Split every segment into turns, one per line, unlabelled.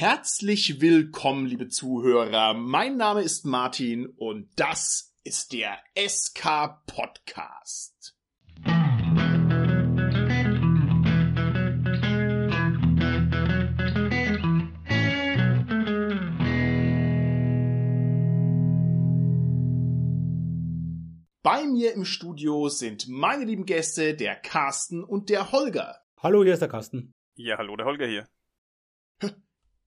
Herzlich willkommen, liebe Zuhörer. Mein Name ist Martin und das ist der SK Podcast. Bei mir im Studio sind meine lieben Gäste, der Carsten und der Holger.
Hallo, hier ist der Carsten.
Ja, hallo, der Holger hier.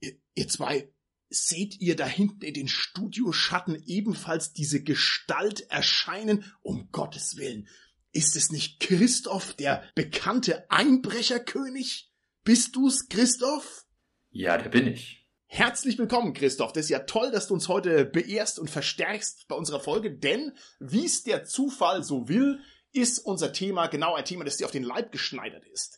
Ihr, ihr zwei, seht ihr da hinten in den Studioschatten ebenfalls diese Gestalt erscheinen? Um Gottes Willen. Ist es nicht Christoph, der bekannte Einbrecherkönig? Bist du's, Christoph?
Ja, der bin ich.
Herzlich willkommen, Christoph. Das ist ja toll, dass du uns heute beehrst und verstärkst bei unserer Folge, denn wie es der Zufall so will, ist unser Thema genau ein Thema, das dir auf den Leib geschneidert ist.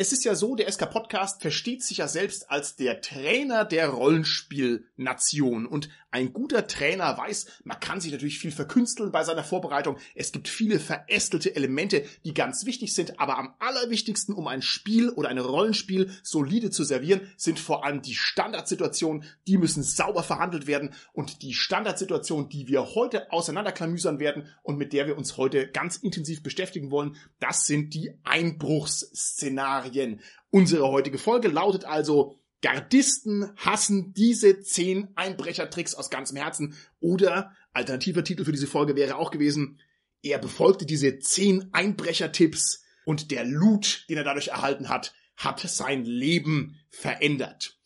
Es ist ja so, der SK Podcast versteht sich ja selbst als der Trainer der Rollenspielnation. Und ein guter Trainer weiß, man kann sich natürlich viel verkünsteln bei seiner Vorbereitung. Es gibt viele verästelte Elemente, die ganz wichtig sind, aber am allerwichtigsten, um ein Spiel oder ein Rollenspiel solide zu servieren, sind vor allem die Standardsituationen, die müssen sauber verhandelt werden und die Standardsituation, die wir heute auseinanderklamüsern werden und mit der wir uns heute ganz intensiv beschäftigen wollen, das sind die Einbruchsszenarien. Unsere heutige Folge lautet also Gardisten hassen diese zehn Einbrechertricks aus ganzem Herzen oder alternativer Titel für diese Folge wäre auch gewesen, er befolgte diese zehn Einbrechertipps und der Loot, den er dadurch erhalten hat, hat sein Leben verändert.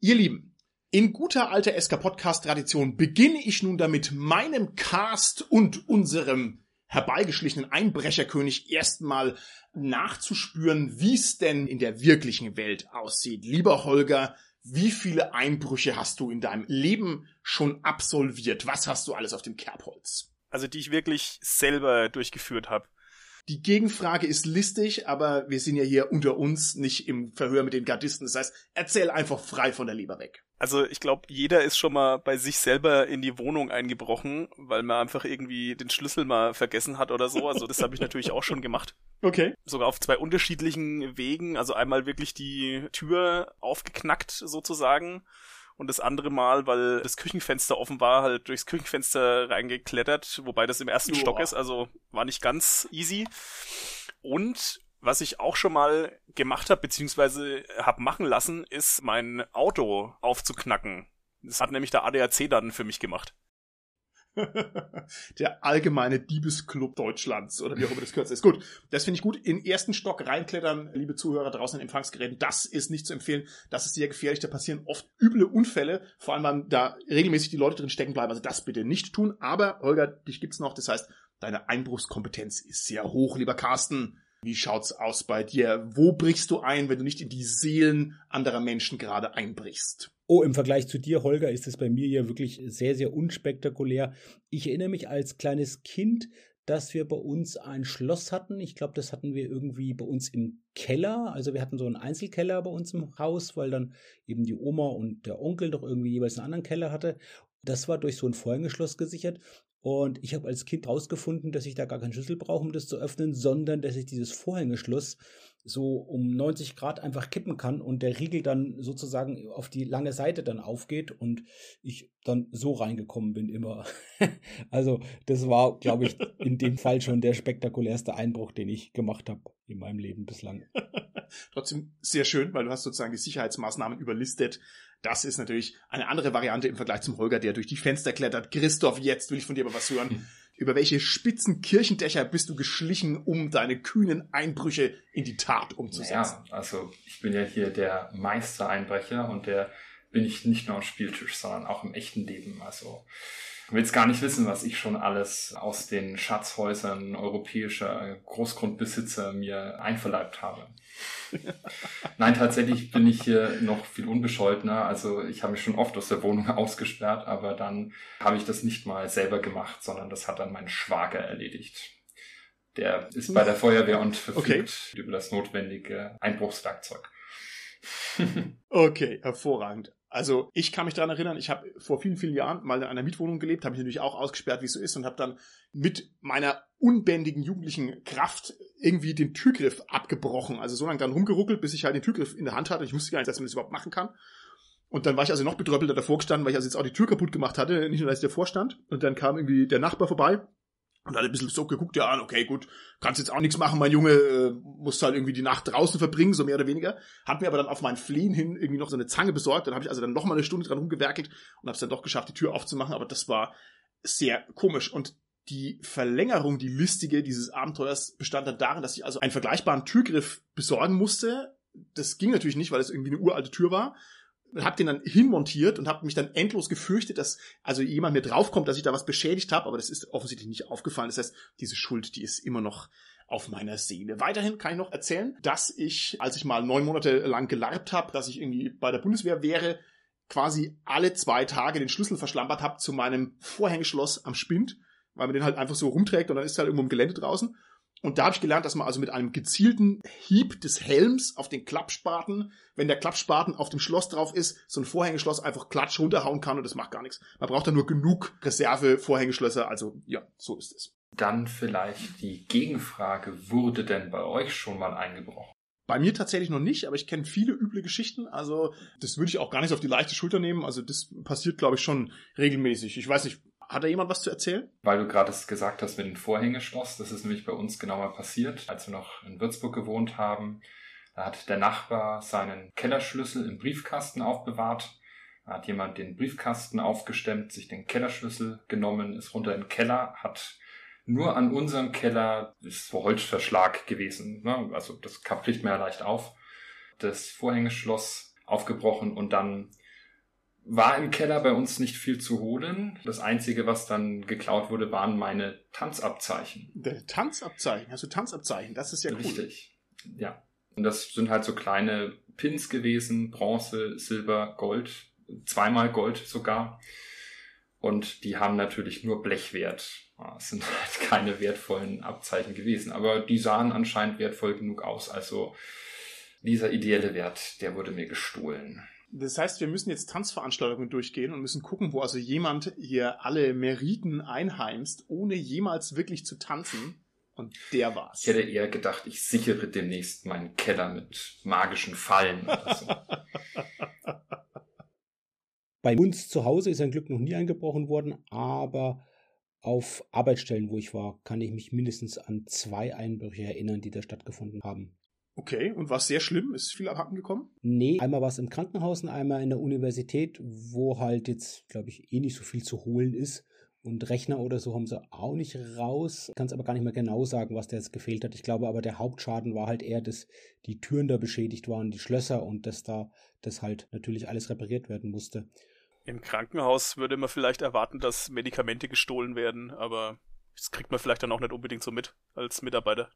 Ihr Lieben, in guter alter SK Podcast Tradition beginne ich nun damit, meinem Cast und unserem herbeigeschlichenen Einbrecherkönig erstmal nachzuspüren, wie es denn in der wirklichen Welt aussieht. Lieber Holger, wie viele Einbrüche hast du in deinem Leben schon absolviert? Was hast du alles auf dem Kerbholz?
Also die ich wirklich selber durchgeführt habe.
Die Gegenfrage ist listig, aber wir sind ja hier unter uns, nicht im Verhör mit den Gardisten. Das heißt, erzähl einfach frei von der Leber weg.
Also ich glaube, jeder ist schon mal bei sich selber in die Wohnung eingebrochen, weil man einfach irgendwie den Schlüssel mal vergessen hat oder so. Also das habe ich natürlich auch schon gemacht.
Okay.
Sogar auf zwei unterschiedlichen Wegen. Also einmal wirklich die Tür aufgeknackt sozusagen und das andere Mal, weil das Küchenfenster offen war, halt durchs Küchenfenster reingeklettert, wobei das im ersten
Joa.
Stock ist, also war nicht ganz easy. Und was ich auch schon mal gemacht habe, beziehungsweise habe machen lassen, ist mein Auto aufzuknacken. Das hat nämlich der ADAC dann für mich gemacht.
der allgemeine Diebesclub Deutschlands oder wie auch immer das kürzer ist. Gut, das finde ich gut. In ersten Stock reinklettern, liebe Zuhörer draußen in Empfangsgeräten, das ist nicht zu empfehlen. Das ist sehr gefährlich. Da passieren oft üble Unfälle, vor allem wenn da regelmäßig die Leute drin stecken bleiben. Also das bitte nicht tun. Aber Holger, dich gibt's noch. Das heißt, deine Einbruchskompetenz ist sehr hoch, lieber Carsten. Wie schaut's aus bei dir? Wo brichst du ein, wenn du nicht in die Seelen anderer Menschen gerade einbrichst?
Oh, im Vergleich zu dir, Holger, ist es bei mir ja wirklich sehr, sehr unspektakulär. Ich erinnere mich als kleines Kind, dass wir bei uns ein Schloss hatten. Ich glaube, das hatten wir irgendwie bei uns im Keller. Also wir hatten so einen Einzelkeller bei uns im Haus, weil dann eben die Oma und der Onkel doch irgendwie jeweils einen anderen Keller hatte. Das war durch so ein Vorhängeschloss gesichert. Und ich habe als Kind rausgefunden, dass ich da gar keinen Schlüssel brauche, um das zu öffnen, sondern dass ich dieses Vorhängeschloss so um 90 Grad einfach kippen kann und der Riegel dann sozusagen auf die lange Seite dann aufgeht und ich dann so reingekommen bin immer. also das war, glaube ich, in dem Fall schon der spektakulärste Einbruch, den ich gemacht habe in meinem Leben bislang.
Trotzdem sehr schön, weil du hast sozusagen die Sicherheitsmaßnahmen überlistet. Das ist natürlich eine andere Variante im Vergleich zum Holger, der durch die Fenster klettert. Christoph, jetzt will ich von dir aber was hören. Über welche spitzen Kirchendächer bist du geschlichen, um deine kühnen Einbrüche in die Tat umzusetzen?
Ja, also ich bin ja hier der Meistereinbrecher und der bin ich nicht nur am Spieltisch, sondern auch im echten Leben. Also willst gar nicht wissen, was ich schon alles aus den Schatzhäusern europäischer Großgrundbesitzer mir einverleibt habe. Nein, tatsächlich bin ich hier noch viel unbescholtener. Also ich habe mich schon oft aus der Wohnung ausgesperrt, aber dann habe ich das nicht mal selber gemacht, sondern das hat dann mein Schwager erledigt. Der ist bei der Feuerwehr und verfügt
Okay.
über das notwendige Einbruchswerkzeug.
Okay, hervorragend. Also ich kann mich daran erinnern, ich habe vor vielen, vielen Jahren mal in einer Mietwohnung gelebt, habe mich natürlich auch ausgesperrt, wie es so ist, und habe dann mit meiner unbändigen jugendlichen Kraft irgendwie den Türgriff abgebrochen. Also so lange dann rumgeruckelt, bis ich halt den Türgriff in der Hand hatte. Ich wusste gar nicht, dass man das überhaupt machen kann. Und dann war ich also noch betröppelter davor gestanden, weil ich also jetzt auch die Tür kaputt gemacht hatte, nicht nur, dass ich davor stand. Und dann kam irgendwie der Nachbar vorbei und hat ein bisschen so geguckt, ja, okay, gut, kannst jetzt auch nichts machen, mein Junge, äh, musst halt irgendwie die Nacht draußen verbringen, so mehr oder weniger. Hat mir aber dann auf mein Flehen hin irgendwie noch so eine Zange besorgt. Dann habe ich also dann noch mal eine Stunde dran rumgewerkelt und habe es dann doch geschafft, die Tür aufzumachen. Aber das war sehr komisch. Und die Verlängerung, die listige dieses Abenteuers bestand dann darin, dass ich also einen vergleichbaren Türgriff besorgen musste. Das ging natürlich nicht, weil es irgendwie eine uralte Tür war hab den dann hinmontiert und habe mich dann endlos gefürchtet, dass also jemand mir draufkommt, dass ich da was beschädigt habe, aber das ist offensichtlich nicht aufgefallen. Das heißt, diese Schuld, die ist immer noch auf meiner Seele. Weiterhin kann ich noch erzählen, dass ich, als ich mal neun Monate lang gelarbt habe, dass ich irgendwie bei der Bundeswehr wäre, quasi alle zwei Tage den Schlüssel verschlampert habe zu meinem Vorhängeschloss am Spind, weil man den halt einfach so rumträgt und dann ist er halt irgendwo im Gelände draußen. Und da habe ich gelernt, dass man also mit einem gezielten Hieb des Helms auf den Klappspaten, wenn der Klappspaten auf dem Schloss drauf ist, so ein Vorhängeschloss einfach klatsch runterhauen kann und das macht gar nichts. Man braucht da nur genug Reserve-Vorhängeschlösser, also ja, so ist es.
Dann vielleicht die Gegenfrage, wurde denn bei euch schon mal eingebrochen?
Bei mir tatsächlich noch nicht, aber ich kenne viele üble Geschichten. Also das würde ich auch gar nicht auf die leichte Schulter nehmen. Also das passiert, glaube ich, schon regelmäßig. Ich weiß nicht, hat da jemand was zu erzählen?
Weil du gerade gesagt hast mit dem Vorhängeschloss, das ist nämlich bei uns genau mal passiert, als wir noch in Würzburg gewohnt haben. Da hat der Nachbar seinen Kellerschlüssel im Briefkasten aufbewahrt. Da hat jemand den Briefkasten aufgestemmt, sich den Kellerschlüssel genommen, ist runter in den Keller, hat nur an unserem Keller, ist Holzverschlag gewesen, ne? also das kriegt man ja leicht auf, das Vorhängeschloss aufgebrochen und dann war im Keller bei uns nicht viel zu holen. Das Einzige, was dann geklaut wurde, waren meine Tanzabzeichen.
Der Tanzabzeichen? Hast du Tanzabzeichen? Das ist ja
cool. Richtig, ja. Und das sind halt so kleine Pins gewesen, Bronze, Silber, Gold, zweimal Gold sogar. Und die haben natürlich nur Blechwert. Es sind halt keine wertvollen Abzeichen gewesen, aber die sahen anscheinend wertvoll genug aus. Also dieser ideelle Wert, der wurde mir gestohlen.
Das heißt, wir müssen jetzt Tanzveranstaltungen durchgehen und müssen gucken, wo also jemand hier alle Meriten einheimst, ohne jemals wirklich zu tanzen. Und der war's.
Ich hätte eher gedacht, ich sichere demnächst meinen Keller mit magischen Fallen. So.
Bei uns zu Hause ist ein Glück noch nie eingebrochen worden, aber auf Arbeitsstellen, wo ich war, kann ich mich mindestens an zwei Einbrüche erinnern, die da stattgefunden haben.
Okay, und war es sehr schlimm? Ist viel abhanden gekommen?
Nee, einmal war es im Krankenhaus und einmal in der Universität, wo halt jetzt, glaube ich, eh nicht so viel zu holen ist. Und Rechner oder so haben sie auch nicht raus. Kann es aber gar nicht mehr genau sagen, was da jetzt gefehlt hat. Ich glaube aber, der Hauptschaden war halt eher, dass die Türen da beschädigt waren, die Schlösser und dass da das halt natürlich alles repariert werden musste.
Im Krankenhaus würde man vielleicht erwarten, dass Medikamente gestohlen werden, aber das kriegt man vielleicht dann auch nicht unbedingt so mit als Mitarbeiter.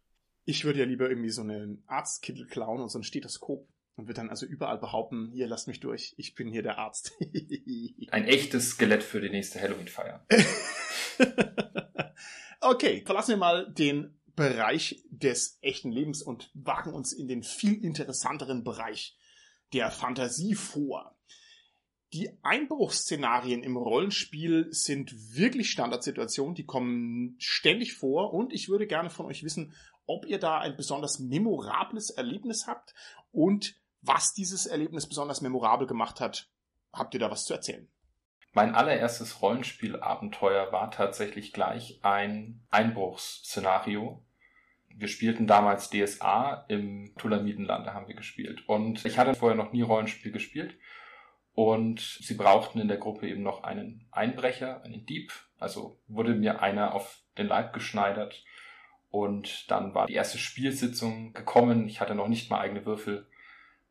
Ich würde ja lieber irgendwie so einen Arztkittel klauen und so ein Stethoskop und würde dann also überall behaupten, hier, lasst mich durch, ich bin hier der Arzt.
Ein echtes Skelett für die nächste Halloween-Feier.
okay, verlassen wir mal den Bereich des echten Lebens und wagen uns in den viel interessanteren Bereich der Fantasie vor. Die Einbruchsszenarien im Rollenspiel sind wirklich Standardsituationen, die kommen ständig vor und ich würde gerne von euch wissen, ob ihr da ein besonders memorables Erlebnis habt und was dieses Erlebnis besonders memorabel gemacht hat. Habt ihr da was zu erzählen?
Mein allererstes Rollenspielabenteuer war tatsächlich gleich ein Einbruchsszenario. Wir spielten damals DSA im Tulamidenlande haben wir gespielt. Und ich hatte vorher noch nie Rollenspiel gespielt. Und sie brauchten in der Gruppe eben noch einen Einbrecher, einen Dieb. Also wurde mir einer auf den Leib geschneidert und dann war die erste Spielsitzung gekommen. Ich hatte noch nicht mal eigene Würfel.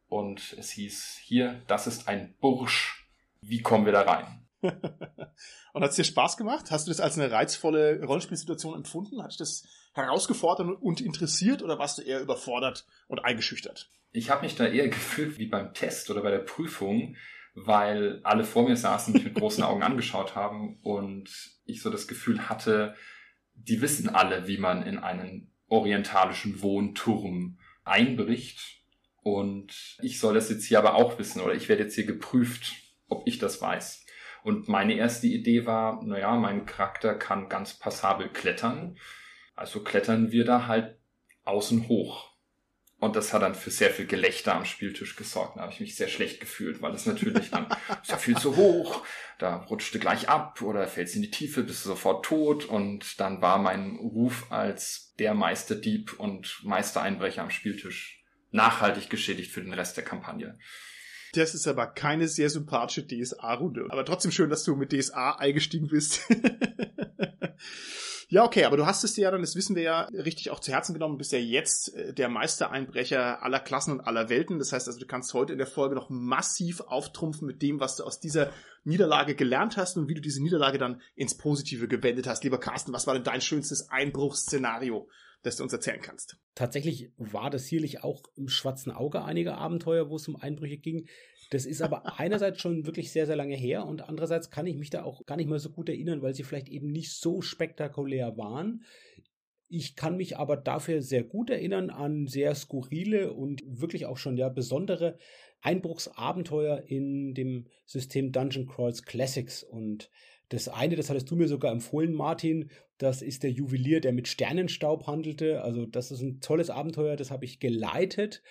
Und es hieß, hier, das ist ein Bursch. Wie kommen wir da rein?
und hat es dir Spaß gemacht? Hast du das als eine reizvolle Rollenspielsituation empfunden? Hat dich das herausgefordert und interessiert oder warst du eher überfordert und eingeschüchtert?
Ich habe mich da eher gefühlt wie beim Test oder bei der Prüfung, weil alle vor mir saßen, mich mit großen Augen angeschaut haben und ich so das Gefühl hatte, die wissen alle, wie man in einen orientalischen Wohnturm einbricht. Und ich soll das jetzt hier aber auch wissen oder ich werde jetzt hier geprüft, ob ich das weiß. Und meine erste Idee war, naja, mein Charakter kann ganz passabel klettern. Also klettern wir da halt außen hoch. Und das hat dann für sehr viel Gelächter am Spieltisch gesorgt. Da habe ich mich sehr schlecht gefühlt, weil das natürlich dann ist ja viel zu hoch. Da rutschte gleich ab oder fällst in die Tiefe, bist du sofort tot. Und dann war mein Ruf als der Meisterdieb und Meistereinbrecher am Spieltisch nachhaltig geschädigt für den Rest der Kampagne.
Das ist aber keine sehr sympathische DSA-Runde. Aber trotzdem schön, dass du mit DSA eingestiegen bist. Ja, okay, aber du hast es dir ja dann, das wissen wir ja, richtig auch zu Herzen genommen. Du bist ja jetzt äh, der Meistereinbrecher aller Klassen und aller Welten. Das heißt also, du kannst heute in der Folge noch massiv auftrumpfen mit dem, was du aus dieser Niederlage gelernt hast und wie du diese Niederlage dann ins Positive gewendet hast. Lieber Carsten, was war denn dein schönstes Einbruchsszenario? das du uns erzählen kannst.
Tatsächlich war das sicherlich auch im schwarzen Auge einige Abenteuer, wo es um Einbrüche ging. Das ist aber einerseits schon wirklich sehr, sehr lange her und andererseits kann ich mich da auch gar nicht mehr so gut erinnern, weil sie vielleicht eben nicht so spektakulär waren. Ich kann mich aber dafür sehr gut erinnern an sehr skurrile und wirklich auch schon ja besondere Einbruchsabenteuer in dem System Dungeon Crawls Classics. Und das eine, das hattest du mir sogar empfohlen, Martin, das ist der Juwelier, der mit Sternenstaub handelte. Also das ist ein tolles Abenteuer, das habe ich geleitet.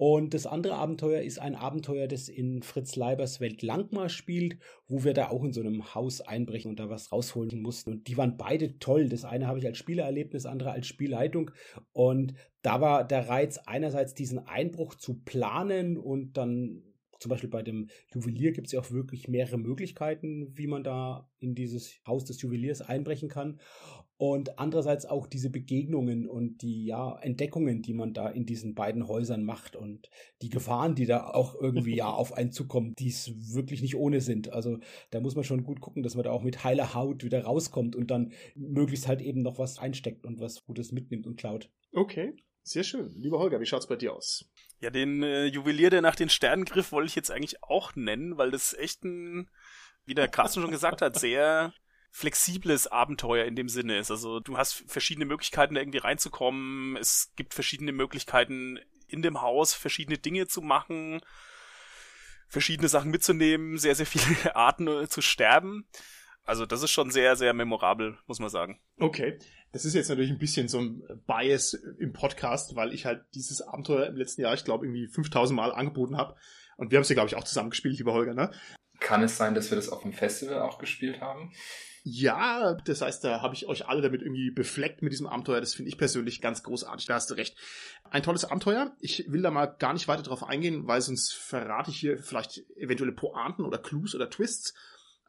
Und das andere Abenteuer ist ein Abenteuer, das in Fritz Leibers Welt Langmar spielt, wo wir da auch in so einem Haus einbrechen und da was rausholen mussten. Und die waren beide toll. Das eine habe ich als Spieler das andere als Spielleitung. Und da war der Reiz einerseits diesen Einbruch zu planen und dann zum Beispiel bei dem Juwelier gibt es ja auch wirklich mehrere Möglichkeiten, wie man da in dieses Haus des Juweliers einbrechen kann und andererseits auch diese Begegnungen und die ja Entdeckungen, die man da in diesen beiden Häusern macht und die Gefahren, die da auch irgendwie ja auf einen zukommen, die es wirklich nicht ohne sind. Also da muss man schon gut gucken, dass man da auch mit heiler Haut wieder rauskommt und dann möglichst halt eben noch was einsteckt und was Gutes mitnimmt und klaut.
Okay, sehr schön. Lieber Holger, wie schaut's bei dir aus?
Ja, den äh, Juwelier, der nach den Sternen griff, wollte ich jetzt eigentlich auch nennen, weil das echt ein, wie der Carsten schon gesagt hat, sehr flexibles Abenteuer in dem Sinne ist. Also du hast verschiedene Möglichkeiten, da irgendwie reinzukommen. Es gibt verschiedene Möglichkeiten in dem Haus, verschiedene Dinge zu machen, verschiedene Sachen mitzunehmen, sehr, sehr viele Arten äh, zu sterben. Also das ist schon sehr, sehr memorabel, muss man sagen.
Okay. Das ist jetzt natürlich ein bisschen so ein Bias im Podcast, weil ich halt dieses Abenteuer im letzten Jahr, ich glaube, irgendwie 5000 Mal angeboten habe. Und wir haben es ja, glaube ich, auch zusammen gespielt, lieber Holger, ne?
Kann es sein, dass wir das auf dem Festival auch gespielt haben?
Ja, das heißt, da habe ich euch alle damit irgendwie befleckt mit diesem Abenteuer. Das finde ich persönlich ganz großartig. Da hast du recht. Ein tolles Abenteuer. Ich will da mal gar nicht weiter drauf eingehen, weil sonst verrate ich hier vielleicht eventuelle Pointen oder Clues oder Twists.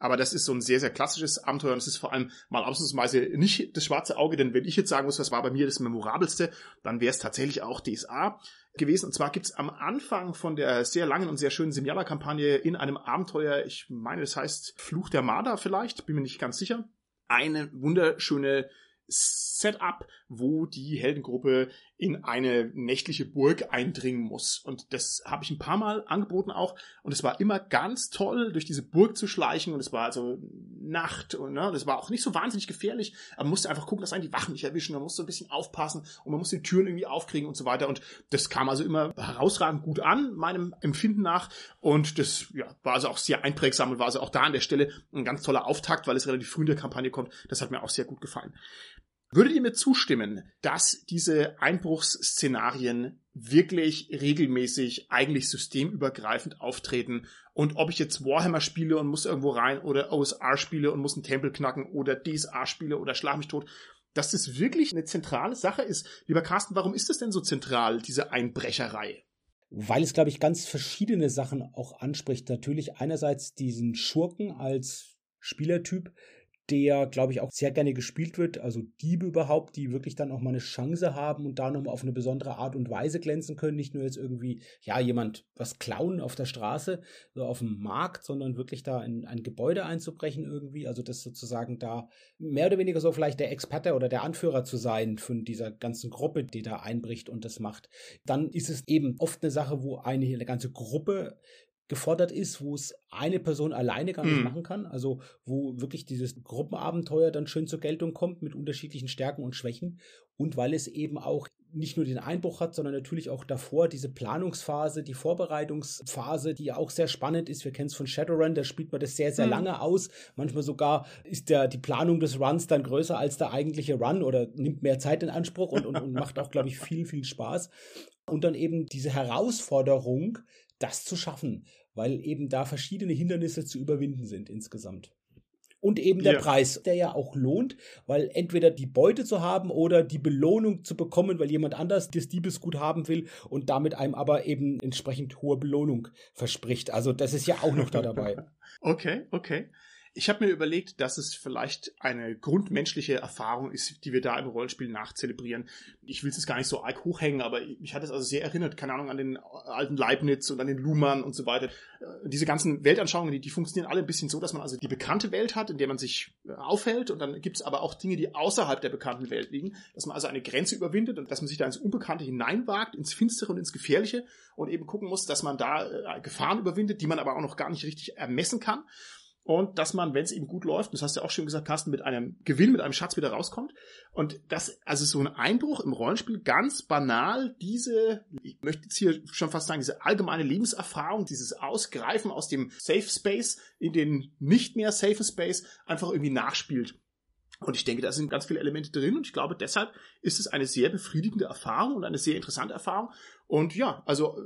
Aber das ist so ein sehr, sehr klassisches Abenteuer und es ist vor allem mal ausnahmsweise nicht das schwarze Auge, denn wenn ich jetzt sagen muss, was war bei mir das memorabelste, dann wäre es tatsächlich auch DSA gewesen. Und zwar gibt's am Anfang von der sehr langen und sehr schönen Semiala-Kampagne in einem Abenteuer, ich meine, das heißt Fluch der Marder vielleicht, bin mir nicht ganz sicher, eine wunderschöne Setup, wo die Heldengruppe in eine nächtliche Burg eindringen muss. Und das habe ich ein paar Mal angeboten auch. Und es war immer ganz toll, durch diese Burg zu schleichen. Und es war also Nacht. Und ne, das war auch nicht so wahnsinnig gefährlich. Aber man musste einfach gucken, dass einen die Wachen nicht erwischen. Man musste ein bisschen aufpassen und man musste die Türen irgendwie aufkriegen und so weiter. Und das kam also immer herausragend gut an, meinem Empfinden nach. Und das ja, war also auch sehr einprägsam und war also auch da an der Stelle ein ganz toller Auftakt, weil es relativ früh in der Kampagne kommt. Das hat mir auch sehr gut gefallen. Würdet ihr mir zustimmen, dass diese Einbruchsszenarien wirklich regelmäßig, eigentlich systemübergreifend auftreten? Und ob ich jetzt Warhammer spiele und muss irgendwo rein oder OSR spiele und muss einen Tempel knacken oder DSA spiele oder Schlag mich tot, dass das wirklich eine zentrale Sache ist. Lieber Carsten, warum ist das denn so zentral, diese Einbrecherei?
Weil es, glaube ich, ganz verschiedene Sachen auch anspricht. Natürlich einerseits diesen Schurken als Spielertyp, der, glaube ich, auch sehr gerne gespielt wird. Also Diebe überhaupt, die wirklich dann auch mal eine Chance haben und da nochmal auf eine besondere Art und Weise glänzen können. Nicht nur jetzt irgendwie, ja, jemand was klauen auf der Straße, so auf dem Markt, sondern wirklich da in ein Gebäude einzubrechen irgendwie. Also das sozusagen da mehr oder weniger so vielleicht der Experte oder der Anführer zu sein von dieser ganzen Gruppe, die da einbricht und das macht. Dann ist es eben oft eine Sache, wo eine, eine ganze Gruppe gefordert ist, wo es eine Person alleine gar nicht
Mhm.
machen kann. Also wo wirklich dieses Gruppenabenteuer dann schön zur Geltung kommt mit unterschiedlichen Stärken und Schwächen. Und weil es eben auch nicht nur den Einbruch hat, sondern natürlich auch davor diese Planungsphase, die Vorbereitungsphase, die ja auch sehr spannend ist. Wir kennen es von Shadowrun, da spielt man das sehr, sehr
Mhm.
lange aus. Manchmal sogar ist der, die Planung des Runs dann größer als der eigentliche Run oder nimmt mehr Zeit in Anspruch und, und, und macht auch, glaube ich, viel, viel Spaß. Und dann eben diese Herausforderung, das zu schaffen, weil eben da verschiedene Hindernisse zu überwinden sind insgesamt. Und eben der
Ja.
Preis, der ja auch lohnt, weil entweder die Beute zu haben oder die Belohnung zu bekommen, weil jemand anders das Diebesgut haben will und damit einem aber eben entsprechend hohe Belohnung verspricht. Also das ist ja auch noch da dabei.
Okay, okay. Ich habe mir überlegt, dass es vielleicht eine grundmenschliche Erfahrung ist, die wir da im Rollenspiel nachzelebrieren. Ich will es jetzt gar nicht so arg hochhängen, aber ich hatte es also sehr erinnert, keine Ahnung, an den alten Leibniz und an den Luhmann und so weiter. Äh, Diese ganzen Weltanschauungen, die, die funktionieren alle ein bisschen so, dass man also die bekannte Welt hat, in der man sich äh, aufhält und dann gibt es aber auch Dinge, die außerhalb der bekannten Welt liegen, dass man also eine Grenze überwindet und dass man sich da ins Unbekannte hineinwagt, ins Finstere und ins Gefährliche und eben gucken muss, dass man da äh, Gefahren überwindet, die man aber auch noch gar nicht richtig ermessen kann und dass man, wenn es eben gut läuft, das hast du ja auch schon gesagt, Carsten, mit einem Gewinn, mit einem Schatz wieder rauskommt. Und das, also so ein Einbruch im Rollenspiel, ganz banal, diese, ich möchte jetzt hier schon fast sagen, diese allgemeine Lebenserfahrung, dieses Ausgreifen aus dem Safe Space in den nicht mehr safe Space einfach irgendwie nachspielt. Und ich denke, da sind ganz viele Elemente drin und ich glaube, deshalb ist es eine sehr befriedigende Erfahrung und eine sehr interessante Erfahrung. Und ja, also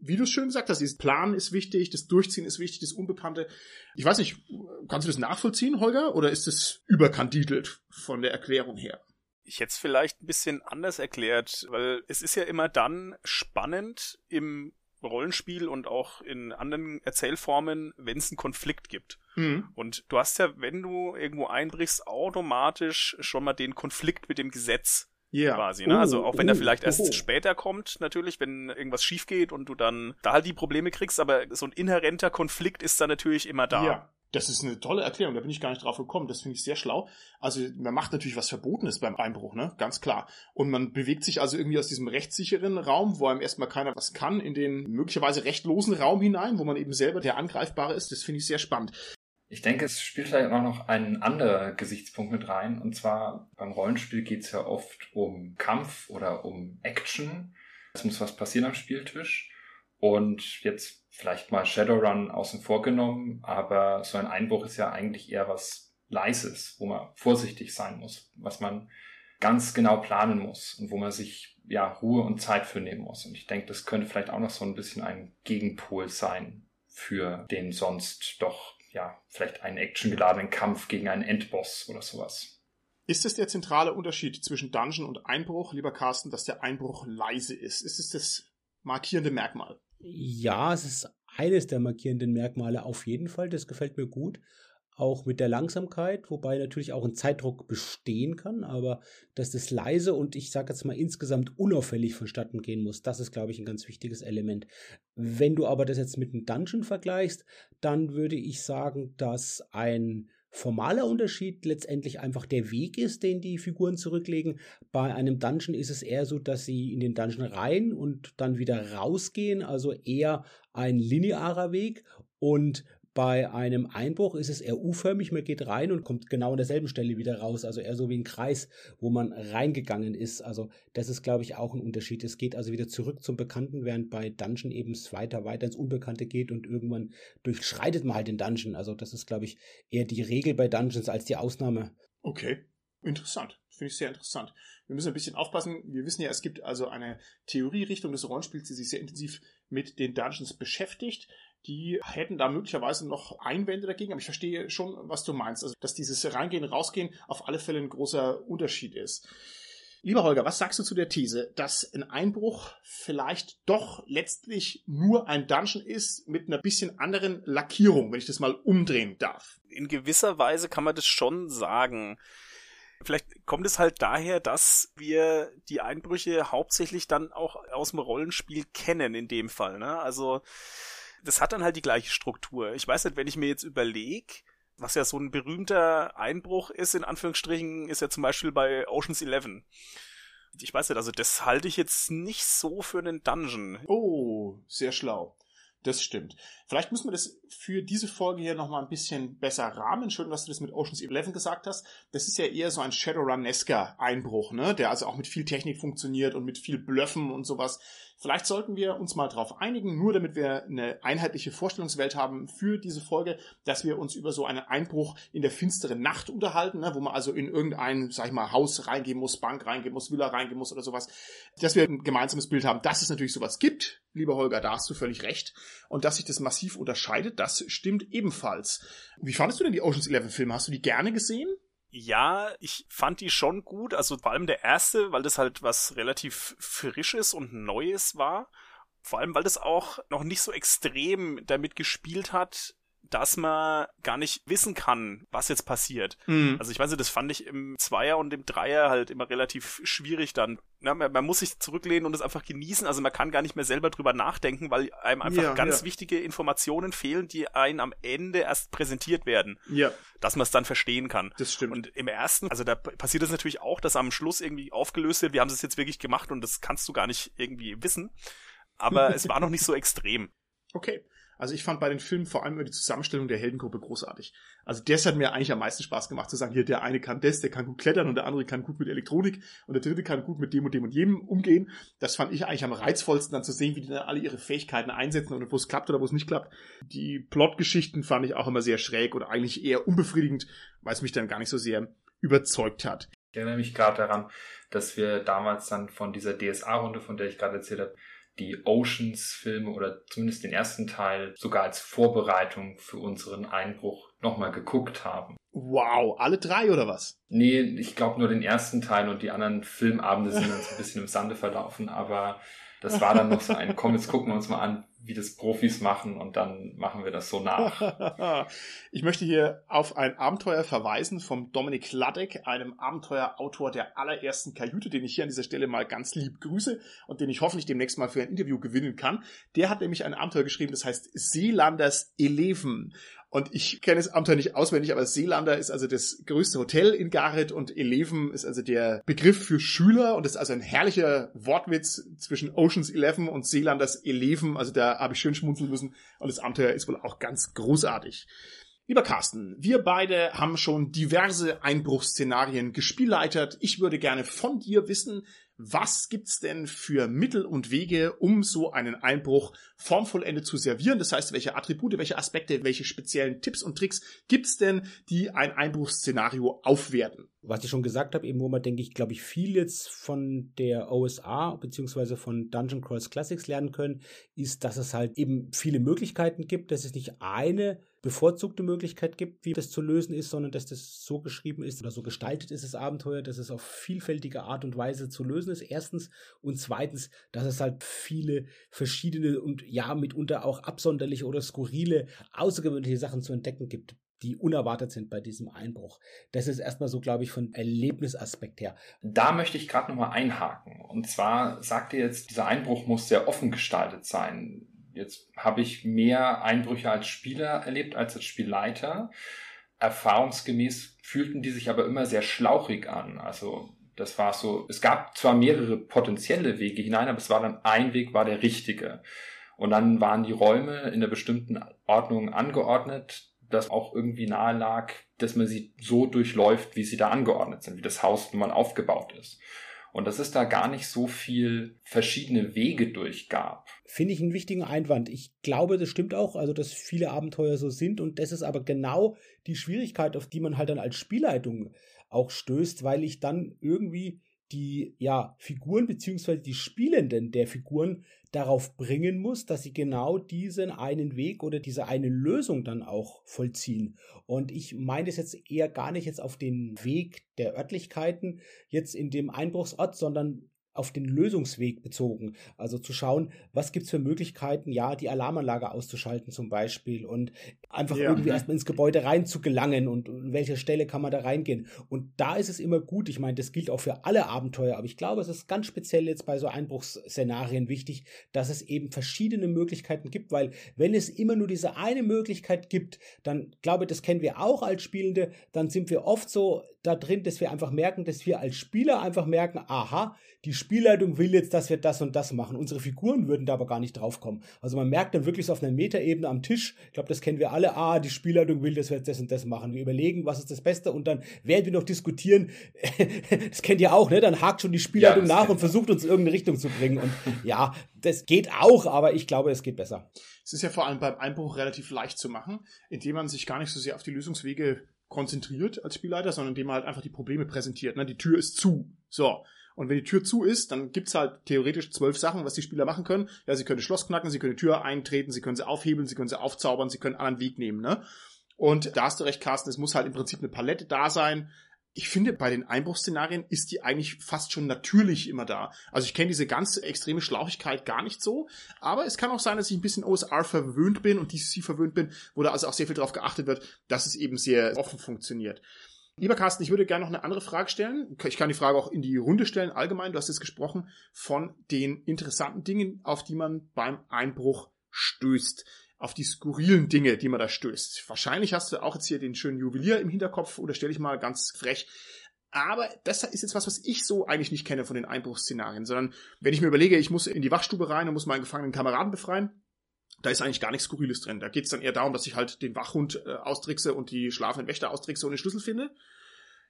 wie du es schön gesagt hast, dieses Planen ist wichtig, das Durchziehen ist wichtig, das Unbekannte. Ich weiß nicht, kannst du das nachvollziehen, Holger, oder ist es überkandidelt von der Erklärung her?
Ich hätte es vielleicht ein bisschen anders erklärt, weil es ist ja immer dann spannend im Rollenspiel und auch in anderen Erzählformen, wenn es einen Konflikt gibt.
Mhm.
Und du hast ja, wenn du irgendwo einbrichst, automatisch schon mal den Konflikt mit dem Gesetz
Ja.
quasi. Ne? Also auch wenn er
oh,
vielleicht erst
oh.
später kommt, natürlich, wenn irgendwas schief geht und du dann da halt die Probleme kriegst, aber so ein inhärenter Konflikt ist da natürlich immer da.
Ja. Das ist eine tolle Erklärung, da bin ich gar nicht drauf gekommen. Das finde ich sehr schlau. Also man macht natürlich was Verbotenes beim Einbruch, ne? Ganz klar. Und man bewegt sich also irgendwie aus diesem rechtssicheren Raum, wo einem erstmal keiner was kann, in den möglicherweise rechtlosen Raum hinein, wo man eben selber der Angreifbare ist. Das finde ich sehr spannend.
Ich denke, es spielt vielleicht auch noch ein anderer Gesichtspunkt mit rein. Und zwar beim Rollenspiel geht es ja oft um Kampf oder um Action. Es muss was passieren am Spieltisch. Und jetzt vielleicht mal Shadowrun außen vor genommen, aber so ein Einbruch ist ja eigentlich eher was Leises, wo man vorsichtig sein muss, was man ganz genau planen muss und wo man sich ja Ruhe und Zeit für nehmen muss. Und ich denke, das könnte vielleicht auch noch so ein bisschen ein Gegenpol sein für den sonst doch ja, vielleicht einen actiongeladenen Kampf gegen einen Endboss oder sowas.
Ist es der zentrale Unterschied zwischen Dungeon und Einbruch, lieber Carsten, dass der Einbruch leise ist? Ist es das markierende Merkmal?
Ja, es ist eines der markierenden Merkmale auf jeden Fall. Das gefällt mir gut. Auch mit der Langsamkeit, wobei natürlich auch ein Zeitdruck bestehen kann, aber dass das leise und ich sage jetzt mal insgesamt unauffällig vonstatten gehen muss, das ist, glaube ich, ein ganz wichtiges Element. Wenn du aber das jetzt mit einem Dungeon vergleichst, dann würde ich sagen, dass ein formaler Unterschied letztendlich einfach der Weg ist, den die Figuren zurücklegen. Bei einem Dungeon ist es eher so, dass sie in den Dungeon rein und dann wieder rausgehen, also eher ein linearer Weg und bei einem Einbruch ist es eher U-förmig, man geht rein und kommt genau an derselben Stelle wieder raus, also eher so wie ein Kreis, wo man reingegangen ist. Also das ist, glaube ich, auch ein Unterschied. Es geht also wieder zurück zum Bekannten, während bei Dungeon eben es weiter, weiter ins Unbekannte geht und irgendwann durchschreitet man halt den Dungeon. Also das ist, glaube ich, eher die Regel bei Dungeons als die Ausnahme.
Okay, interessant. Finde ich sehr interessant. Wir müssen ein bisschen aufpassen. Wir wissen ja, es gibt also eine Theorierichtung des Rollenspiels, die sich sehr intensiv mit den Dungeons beschäftigt. Die hätten da möglicherweise noch Einwände dagegen, aber ich verstehe schon, was du meinst. Also, dass dieses Reingehen, Rausgehen auf alle Fälle ein großer Unterschied ist. Lieber Holger, was sagst du zu der These, dass ein Einbruch vielleicht doch letztlich nur ein Dungeon ist mit einer bisschen anderen Lackierung, wenn ich das mal umdrehen darf?
In gewisser Weise kann man das schon sagen. Vielleicht kommt es halt daher, dass wir die Einbrüche hauptsächlich dann auch aus dem Rollenspiel kennen in dem Fall. Ne? Also das hat dann halt die gleiche Struktur. Ich weiß nicht, wenn ich mir jetzt überlege, was ja so ein berühmter Einbruch ist, in Anführungsstrichen, ist ja zum Beispiel bei Oceans 11. Ich weiß nicht, also das halte ich jetzt nicht so für einen Dungeon.
Oh, sehr schlau. Das stimmt. Vielleicht müssen wir das für diese Folge hier nochmal ein bisschen besser rahmen. Schön, dass du das mit Oceans 11 gesagt hast. Das ist ja eher so ein Shadowrun-esker Einbruch, ne? Der also auch mit viel Technik funktioniert und mit viel Blöffen und sowas. Vielleicht sollten wir uns mal darauf einigen, nur damit wir eine einheitliche Vorstellungswelt haben für diese Folge, dass wir uns über so einen Einbruch in der finsteren Nacht unterhalten, ne, wo man also in irgendein, sag ich mal, Haus reingehen muss, Bank reingehen muss, Villa reingehen muss oder sowas, dass wir ein gemeinsames Bild haben, dass es natürlich sowas gibt, lieber Holger, da hast du völlig recht, und dass sich das massiv unterscheidet, das stimmt ebenfalls. Wie fandest du denn die Ocean's Eleven Filme? Hast du die gerne gesehen?
Ja, ich fand die schon gut, also vor allem der erste, weil das halt was relativ Frisches und Neues war. Vor allem, weil das auch noch nicht so extrem damit gespielt hat, dass man gar nicht wissen kann, was jetzt passiert. Mhm. Also ich weiß nicht, das fand ich im Zweier und im Dreier halt immer relativ schwierig dann. Na, man, man, muss sich zurücklehnen und es einfach genießen. Also man kann gar nicht mehr selber drüber nachdenken, weil einem einfach ja, ganz ja. wichtige Informationen fehlen, die einem am Ende erst präsentiert werden.
Ja.
Dass man es dann verstehen kann.
Das stimmt.
Und im ersten, also da passiert es natürlich auch, dass am Schluss irgendwie aufgelöst wird, wir haben es jetzt wirklich gemacht und das kannst du gar nicht irgendwie wissen. Aber es war noch nicht so extrem.
Okay. Also ich fand bei den Filmen vor allem immer die Zusammenstellung der Heldengruppe großartig. Also das hat mir eigentlich am meisten Spaß gemacht, zu sagen, hier, der eine kann das, der kann gut klettern und der andere kann gut mit Elektronik und der dritte kann gut mit dem und dem und jedem umgehen. Das fand ich eigentlich am reizvollsten, dann zu sehen, wie die dann alle ihre Fähigkeiten einsetzen und wo es klappt oder wo es nicht klappt. Die Plotgeschichten fand ich auch immer sehr schräg oder eigentlich eher unbefriedigend, weil es mich dann gar nicht so sehr überzeugt hat.
Ich erinnere mich gerade daran, dass wir damals dann von dieser DSA-Runde, von der ich gerade erzählt habe, die Oceans-Filme oder zumindest den ersten Teil sogar als Vorbereitung für unseren Einbruch nochmal geguckt haben.
Wow, alle drei oder was?
Nee, ich glaube nur den ersten Teil und die anderen Filmabende sind dann so ein bisschen im Sande verlaufen, aber das war dann noch so ein, komm, jetzt gucken wir uns mal an, wie das Profis machen und dann machen wir das so nach.
ich möchte hier auf ein Abenteuer verweisen vom Dominik Ladek, einem Abenteuerautor der allerersten Kajüte, den ich hier an dieser Stelle mal ganz lieb grüße und den ich hoffentlich demnächst mal für ein Interview gewinnen kann. Der hat nämlich ein Abenteuer geschrieben, das heißt Seelanders Eleven. Und ich kenne das Abenteuer nicht auswendig, aber Seelander ist also das größte Hotel in Gareth und Eleven ist also der Begriff für Schüler und das ist also ein herrlicher Wortwitz zwischen Oceans 11 und Seelanders Eleven. Also da habe ich schön schmunzeln müssen und das Abenteuer ist wohl auch ganz großartig. Lieber Carsten, wir beide haben schon diverse Einbruchsszenarien gespielleitert. Ich würde gerne von dir wissen, was gibt's denn für Mittel und Wege, um so einen Einbruch formvollendet zu servieren? Das heißt, welche Attribute, welche Aspekte, welche speziellen Tipps und Tricks gibt's denn, die ein Einbruchsszenario aufwerten?
Was ich schon gesagt habe, eben wo man, denke ich, glaube ich, viel jetzt von der OSA beziehungsweise von Dungeon Crawls Classics lernen können, ist, dass es halt eben viele Möglichkeiten gibt, dass es nicht eine bevorzugte Möglichkeit gibt, wie das zu lösen ist, sondern dass das so geschrieben ist oder so gestaltet ist, das Abenteuer, dass es auf vielfältige Art und Weise zu lösen ist, erstens. Und zweitens, dass es halt viele verschiedene und ja, mitunter auch absonderliche oder skurrile, außergewöhnliche Sachen zu entdecken gibt die unerwartet sind bei diesem Einbruch. Das ist erstmal so, glaube ich, von Erlebnisaspekt her.
Da möchte ich gerade nochmal einhaken. Und zwar sagt ihr jetzt, dieser Einbruch muss sehr offen gestaltet sein. Jetzt habe ich mehr Einbrüche als Spieler erlebt als als Spielleiter. Erfahrungsgemäß fühlten die sich aber immer sehr schlauchig an. Also das war so, es gab zwar mehrere potenzielle Wege hinein, aber es war dann ein Weg, war der richtige. Und dann waren die Räume in einer bestimmten Ordnung angeordnet, dass auch irgendwie nahe lag, dass man sie so durchläuft, wie sie da angeordnet sind, wie das Haus nun mal aufgebaut ist. Und dass es da gar nicht so viel verschiedene Wege durchgab.
Finde ich einen wichtigen Einwand. Ich glaube, das stimmt auch, also dass viele Abenteuer so sind und das ist aber genau die Schwierigkeit, auf die man halt dann als Spielleitung auch stößt, weil ich dann irgendwie die ja Figuren beziehungsweise die Spielenden der Figuren darauf bringen muss, dass sie genau diesen einen Weg oder diese eine Lösung dann auch vollziehen. Und ich meine es jetzt eher gar nicht jetzt auf den Weg der Örtlichkeiten jetzt in dem Einbruchsort, sondern auf den Lösungsweg bezogen. Also zu schauen, was gibt es für Möglichkeiten, ja, die Alarmanlage auszuschalten zum Beispiel und einfach ja. irgendwie erstmal ins Gebäude rein zu gelangen und an welcher Stelle kann man da reingehen. Und da ist es immer gut, ich meine, das gilt auch für alle Abenteuer, aber ich glaube, es ist ganz speziell jetzt bei so Einbruchsszenarien wichtig, dass es eben verschiedene Möglichkeiten gibt, weil wenn es immer nur diese eine Möglichkeit gibt, dann glaube ich, das kennen wir auch als Spielende, dann sind wir oft so da drin, dass wir einfach merken, dass wir als Spieler einfach merken, aha, die Spielleitung will jetzt, dass wir das und das machen. Unsere Figuren würden da aber gar nicht drauf kommen. Also man merkt dann wirklich so auf einer Metaebene am Tisch, ich glaube, das kennen wir alle, ah, die Spielleitung will, dass wir jetzt das und das machen. Wir überlegen, was ist das Beste und dann werden wir noch diskutieren, das kennt ihr auch, ne? Dann hakt schon die Spielleitung ja, nach und versucht uns in irgendeine Richtung zu bringen. Und ja, das geht auch, aber ich glaube, es geht besser.
Es ist ja vor allem beim Einbruch relativ leicht zu machen, indem man sich gar nicht so sehr auf die Lösungswege konzentriert als Spielleiter, sondern indem man halt einfach die Probleme präsentiert. Ne? Die Tür ist zu. So. Und wenn die Tür zu ist, dann gibt's halt theoretisch zwölf Sachen, was die Spieler machen können. Ja, sie können Schloss knacken, sie können die Tür eintreten, sie können sie aufhebeln, sie können sie aufzaubern, sie können einen anderen Weg nehmen. Ne? Und da hast du recht, Carsten, es muss halt im Prinzip eine Palette da sein, ich finde, bei den Einbruchsszenarien ist die eigentlich fast schon natürlich immer da. Also ich kenne diese ganz extreme Schlauchigkeit gar nicht so, aber es kann auch sein, dass ich ein bisschen OSR verwöhnt bin und DCC verwöhnt bin, wo da also auch sehr viel darauf geachtet wird, dass es eben sehr offen funktioniert. Lieber Carsten, ich würde gerne noch eine andere Frage stellen. Ich kann die Frage auch in die Runde stellen, allgemein. Du hast jetzt gesprochen von den interessanten Dingen, auf die man beim Einbruch stößt auf die skurrilen Dinge, die man da stößt. Wahrscheinlich hast du auch jetzt hier den schönen Juwelier im Hinterkopf oder stelle ich mal ganz frech. Aber das ist jetzt was, was ich so eigentlich nicht kenne von den Einbruchsszenarien, sondern wenn ich mir überlege, ich muss in die Wachstube rein und muss meinen gefangenen Kameraden befreien, da ist eigentlich gar nichts Skurriles drin. Da geht es dann eher darum, dass ich halt den Wachhund äh, austrickse und die schlafenden Wächter austrickse und den Schlüssel finde.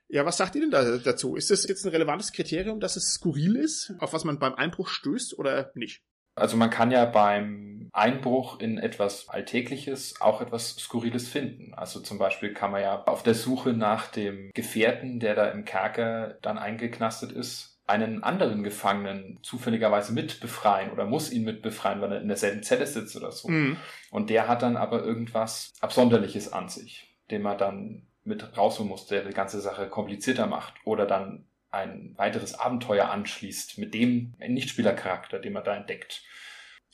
Ja, was sagt ihr denn da dazu? Ist das jetzt ein relevantes Kriterium, dass es skurril ist, auf was man beim Einbruch stößt oder nicht?
Also man kann ja beim Einbruch in etwas Alltägliches auch etwas Skurriles finden. Also zum Beispiel kann man ja auf der Suche nach dem Gefährten, der da im Kerker dann eingeknastet ist, einen anderen Gefangenen zufälligerweise mit befreien oder muss ihn mit befreien, weil er in derselben Zelle sitzt oder so. Mhm. Und der hat dann aber irgendwas Absonderliches an sich, den man dann mit rausholen muss, der die ganze Sache komplizierter macht oder dann ein weiteres Abenteuer anschließt mit dem Nichtspielercharakter, den man da entdeckt.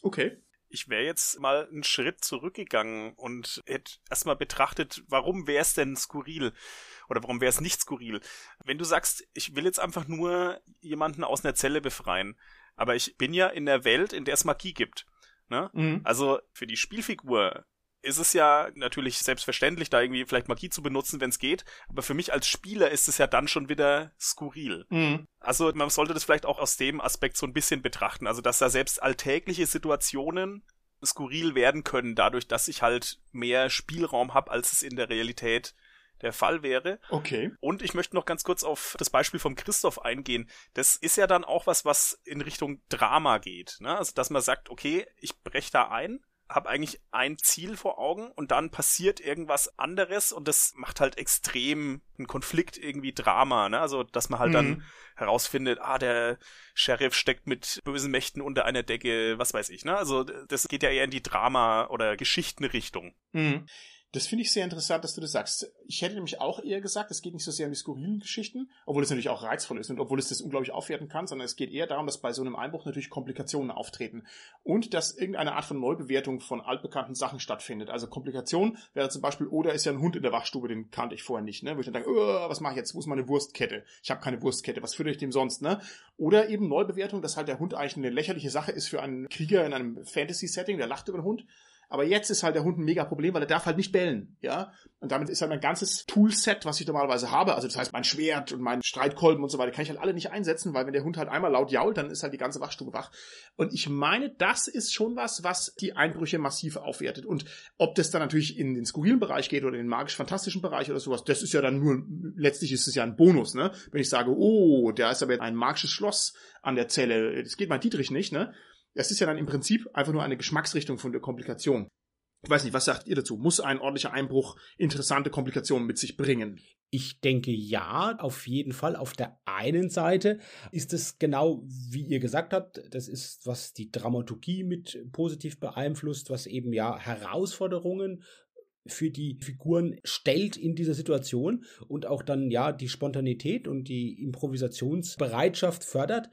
Okay. Ich wäre jetzt mal einen Schritt zurückgegangen und hätte erstmal betrachtet, warum wäre es denn skurril? Oder warum wäre es nicht skurril? Wenn du sagst, ich will jetzt einfach nur jemanden aus einer Zelle befreien, aber ich bin ja in der Welt, in der es Magie gibt. Ne? Mhm. Also für die Spielfigur ist es ja natürlich selbstverständlich, da irgendwie vielleicht Magie zu benutzen, wenn es geht. Aber für mich als Spieler ist es ja dann schon wieder skurril. Mhm. Also man sollte das vielleicht auch aus dem Aspekt so ein bisschen betrachten. Also dass da selbst alltägliche Situationen skurril werden können, dadurch, dass ich halt mehr Spielraum habe, als es in der Realität der Fall wäre.
Okay.
Und ich möchte noch ganz kurz auf das Beispiel vom Christoph eingehen. Das ist ja dann auch was, was in Richtung Drama geht. Ne? Also, dass man sagt, okay, ich breche da ein habe eigentlich ein Ziel vor Augen und dann passiert irgendwas anderes und das macht halt extrem einen Konflikt irgendwie Drama, ne? Also, dass man halt mhm. dann herausfindet, ah, der Sheriff steckt mit bösen Mächten unter einer Decke, was weiß ich, ne? Also, das geht ja eher in die Drama- oder Geschichtenrichtung.
Mhm. Das finde ich sehr interessant, dass du das sagst. Ich hätte nämlich auch eher gesagt, es geht nicht so sehr um die skurrilen Geschichten, obwohl es natürlich auch reizvoll ist und obwohl es das unglaublich aufwerten kann, sondern es geht eher darum, dass bei so einem Einbruch natürlich Komplikationen auftreten und dass irgendeine Art von Neubewertung von altbekannten Sachen stattfindet. Also Komplikation wäre zum Beispiel, oder oh, ist ja ein Hund in der Wachstube, den kannte ich vorher nicht, ne? Wo ich dann denke, oh, was mache ich jetzt? Wo ist meine Wurstkette? Ich habe keine Wurstkette, was führe ich dem sonst, ne? Oder eben Neubewertung, dass halt der Hund eigentlich eine lächerliche Sache ist für einen Krieger in einem Fantasy-Setting, der lacht über den Hund aber jetzt ist halt der Hund ein mega Problem, weil er darf halt nicht bellen, ja. Und damit ist halt mein ganzes Toolset, was ich normalerweise habe, also das heißt mein Schwert und mein Streitkolben und so weiter, kann ich halt alle nicht einsetzen, weil wenn der Hund halt einmal laut jault, dann ist halt die ganze Wachstube wach. Und ich meine, das ist schon was, was die Einbrüche massiv aufwertet. Und ob das dann natürlich in den skurrilen Bereich geht oder in den magisch-fantastischen Bereich oder sowas, das ist ja dann nur, letztlich ist es ja ein Bonus, ne? Wenn ich sage, oh, da ist aber ein magisches Schloss an der Zelle, das geht mein Dietrich nicht, ne? Das ist ja dann im Prinzip einfach nur eine Geschmacksrichtung von der Komplikation. Ich weiß nicht, was sagt ihr dazu? Muss ein ordentlicher Einbruch interessante Komplikationen mit sich bringen?
Ich denke ja, auf jeden Fall. Auf der einen Seite ist es genau, wie ihr gesagt habt, das ist, was die Dramaturgie mit positiv beeinflusst, was eben ja Herausforderungen für die Figuren stellt in dieser Situation und auch dann ja die Spontanität und die Improvisationsbereitschaft fördert.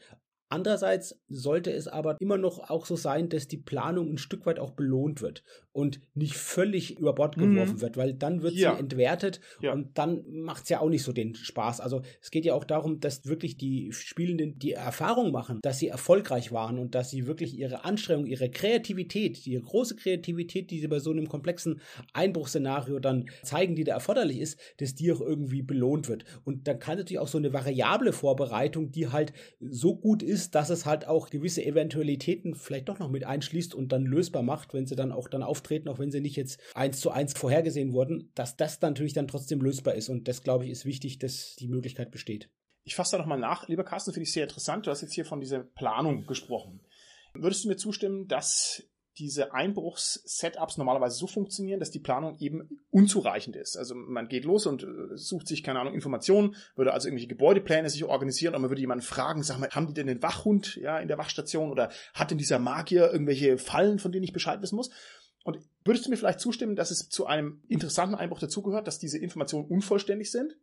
Andererseits sollte es aber immer noch auch so sein, dass die Planung ein Stück weit auch belohnt wird. Und nicht völlig über Bord mhm. geworfen mhm. wird, weil dann wird ja. sie entwertet ja. und dann macht es ja auch nicht so den Spaß. Also es geht ja auch darum, dass wirklich die Spielenden die Erfahrung machen, dass sie erfolgreich waren und dass sie wirklich ihre Anstrengung, ihre Kreativität, die große Kreativität, die sie bei so einem komplexen Einbruchszenario dann zeigen, die da erforderlich ist, dass die auch irgendwie belohnt wird. Und dann kann natürlich auch so eine variable Vorbereitung, die halt so gut ist, dass es halt auch gewisse Eventualitäten vielleicht doch noch mit einschließt und dann lösbar macht, wenn sie dann auch dann auftreten, auch wenn sie nicht jetzt eins zu eins vorhergesehen wurden, dass das natürlich dann trotzdem lösbar ist. Und das, glaube ich, ist wichtig, dass die Möglichkeit besteht.
Ich fasse da nochmal nach. Lieber Carsten, finde ich sehr interessant. Du hast jetzt hier von dieser Planung gesprochen. Würdest du mir zustimmen, dass diese Einbruchs-Setups normalerweise so funktionieren, dass die Planung eben unzureichend ist. Also man geht los und äh, sucht sich, keine Ahnung, Informationen, würde also irgendwelche Gebäudepläne sich organisieren und man würde jemanden fragen, sag mal, haben die denn den Wachhund ja in der Wachstation oder hat denn dieser Magier irgendwelche Fallen, von denen ich Bescheid wissen muss? Und würdest du mir vielleicht zustimmen, dass es zu einem interessanten Einbruch dazugehört, dass diese Informationen unvollständig sind?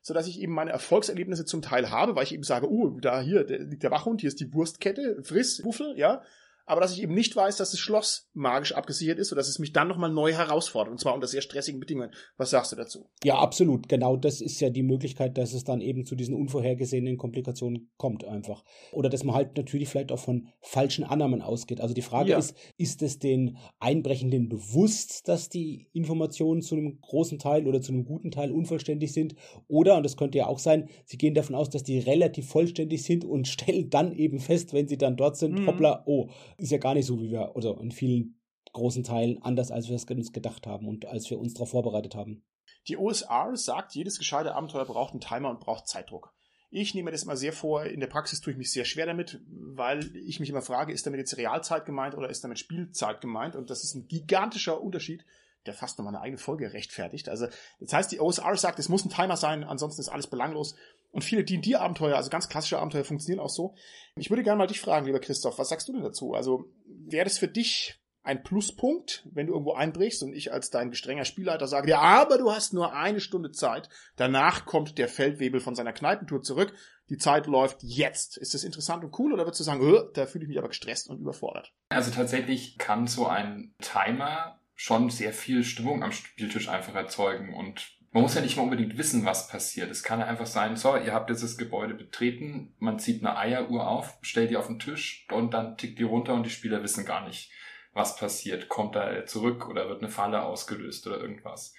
so dass ich eben meine Erfolgserlebnisse zum Teil habe, weil ich eben sage, oh, da hier liegt der Wachhund, hier ist die Wurstkette, friss, Buffel, ja, aber dass ich eben nicht weiß, dass das Schloss magisch abgesichert ist, sodass es mich dann nochmal neu herausfordert, und zwar unter sehr stressigen Bedingungen. Was sagst du dazu?
Ja, absolut. Genau das ist ja die Möglichkeit, dass es dann eben zu diesen unvorhergesehenen Komplikationen kommt einfach. Oder dass man halt natürlich vielleicht auch von falschen Annahmen ausgeht. Also die Frage ja. ist, ist es den Einbrechenden bewusst, dass die Informationen zu einem großen Teil oder zu einem guten Teil unvollständig sind? Oder, und das könnte ja auch sein, sie gehen davon aus, dass die relativ vollständig sind und stellen dann eben fest, wenn sie dann dort sind, mhm. hoppla, oh, ist ja gar nicht so, wie wir, oder in vielen großen Teilen anders, als wir es uns gedacht haben und als wir uns darauf vorbereitet haben.
Die OSR sagt, jedes gescheite Abenteuer braucht einen Timer und braucht Zeitdruck. Ich nehme das immer sehr vor, in der Praxis tue ich mich sehr schwer damit, weil ich mich immer frage, ist damit jetzt Realzeit gemeint oder ist damit Spielzeit gemeint? Und das ist ein gigantischer Unterschied, der fast nochmal eine eigene Folge rechtfertigt. Also, das heißt, die OSR sagt, es muss ein Timer sein, ansonsten ist alles belanglos. Und viele D&D-Abenteuer, also ganz klassische Abenteuer, funktionieren auch so. Ich würde gerne mal dich fragen, lieber Christoph, was sagst du denn dazu? Also wäre das für dich ein Pluspunkt, wenn du irgendwo einbrichst und ich als dein gestrenger Spielleiter sage, ja, aber du hast nur eine Stunde Zeit. Danach kommt der Feldwebel von seiner Kneipentour zurück. Die Zeit läuft jetzt. Ist das interessant und cool oder würdest du sagen, öh, da fühle ich mich aber gestresst und überfordert?
Also tatsächlich kann so ein Timer schon sehr viel Stimmung am Spieltisch einfach erzeugen und man muss ja nicht mal unbedingt wissen, was passiert. Es kann ja einfach sein, so, ihr habt jetzt das Gebäude betreten, man zieht eine Eieruhr auf, stellt die auf den Tisch und dann tickt die runter und die Spieler wissen gar nicht, was passiert. Kommt da zurück oder wird eine Falle ausgelöst oder irgendwas.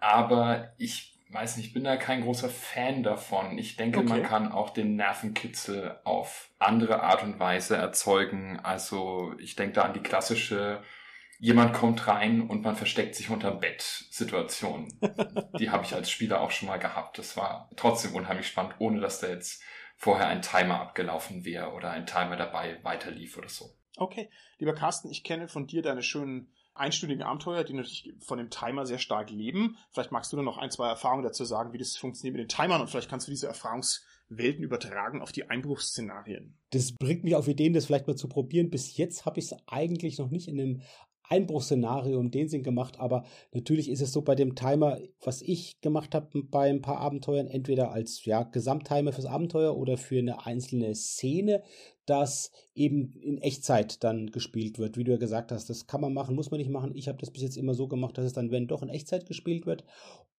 Aber ich weiß nicht, ich bin da kein großer Fan davon. Ich denke, okay. man kann auch den Nervenkitzel auf andere Art und Weise erzeugen. Also ich denke da an die klassische jemand kommt rein und man versteckt sich unterm Bett Situation. Die habe ich als Spieler auch schon mal gehabt. Das war trotzdem unheimlich spannend, ohne dass da jetzt vorher ein Timer abgelaufen wäre oder ein Timer dabei weiterlief oder so.
Okay. Lieber Carsten, ich kenne von dir deine schönen einstündigen Abenteuer, die natürlich von dem Timer sehr stark leben. Vielleicht magst du dann noch ein, zwei Erfahrungen dazu sagen, wie das funktioniert mit den Timern und vielleicht kannst du diese Erfahrungswelten übertragen auf die Einbruchsszenarien.
Das bringt mich auf Ideen, das vielleicht mal zu probieren. Bis jetzt habe ich es eigentlich noch nicht in einem Einbruchsszenario um den Sinn gemacht, aber natürlich ist es so bei dem Timer, was ich gemacht habe bei ein paar Abenteuern, entweder als ja, Gesamttimer fürs Abenteuer oder für eine einzelne Szene, dass eben in Echtzeit dann gespielt wird, wie du ja gesagt hast. Das kann man machen, muss man nicht machen. Ich habe das bis jetzt immer so gemacht, dass es dann, wenn doch in Echtzeit gespielt wird.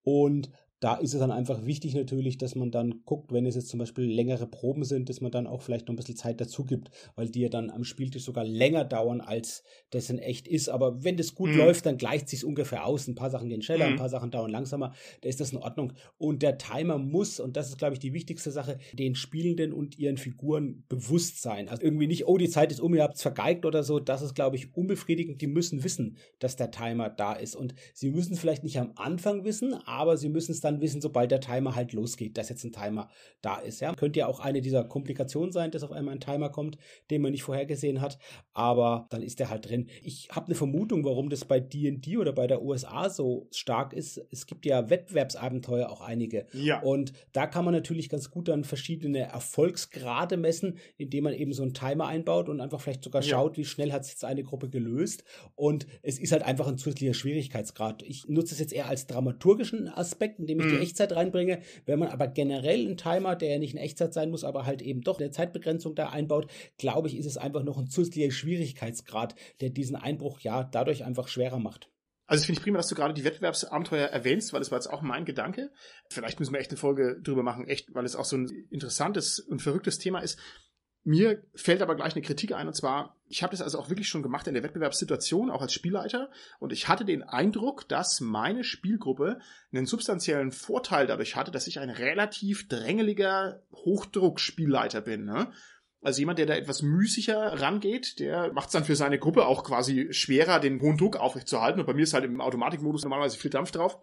Und da ist es dann einfach wichtig natürlich, dass man dann guckt, wenn es jetzt zum Beispiel längere Proben sind, dass man dann auch vielleicht noch ein bisschen Zeit dazu gibt, weil die ja dann am Spieltisch sogar länger dauern, als das in echt ist. Aber wenn das gut mhm. läuft, dann gleicht sich ungefähr aus. Ein paar Sachen gehen schneller, mhm. ein paar Sachen dauern langsamer. Da ist das in Ordnung. Und der Timer muss, und das ist, glaube ich, die wichtigste Sache, den Spielenden und ihren Figuren bewusst sein. Also irgendwie nicht, oh, die Zeit ist um, ihr habt es vergeigt oder so. Das ist, glaube ich, unbefriedigend. Die müssen wissen, dass der Timer da ist. Und sie müssen es vielleicht nicht am Anfang wissen, aber sie müssen es dann wissen, sobald der Timer halt losgeht, dass jetzt ein Timer da ist. Ja, könnte ja auch eine dieser Komplikationen sein, dass auf einmal ein Timer kommt, den man nicht vorhergesehen hat, aber dann ist der halt drin. Ich habe eine Vermutung, warum das bei D&D oder bei der USA so stark ist. Es gibt ja Wettbewerbsabenteuer auch einige. Ja. Und da kann man natürlich ganz gut dann verschiedene Erfolgsgrade messen, indem man eben so einen Timer einbaut und einfach vielleicht sogar ja. schaut, wie schnell hat es jetzt eine Gruppe gelöst. Und es ist halt einfach ein zusätzlicher Schwierigkeitsgrad. Ich nutze es jetzt eher als dramaturgischen Aspekt, indem indem ich mhm. die Echtzeit reinbringe. Wenn man aber generell einen Timer, der ja nicht in Echtzeit sein muss, aber halt eben doch eine Zeitbegrenzung da einbaut, glaube ich, ist es einfach noch ein zusätzlicher Schwierigkeitsgrad, der diesen Einbruch ja dadurch einfach schwerer macht.
Also finde ich prima, dass du gerade die Wettbewerbsabenteuer erwähnst, weil das war jetzt auch mein Gedanke. Vielleicht müssen wir echt eine Folge drüber machen, echt, weil es auch so ein interessantes und verrücktes Thema ist. Mir fällt aber gleich eine Kritik ein, und zwar, ich habe das also auch wirklich schon gemacht in der Wettbewerbssituation, auch als Spielleiter, und ich hatte den Eindruck, dass meine Spielgruppe einen substanziellen Vorteil dadurch hatte, dass ich ein relativ drängeliger Hochdruckspielleiter bin. Ne? Also jemand, der da etwas müßiger rangeht, der macht es dann für seine Gruppe auch quasi schwerer, den hohen Druck aufrechtzuerhalten. Und bei mir ist halt im Automatikmodus normalerweise viel Dampf drauf.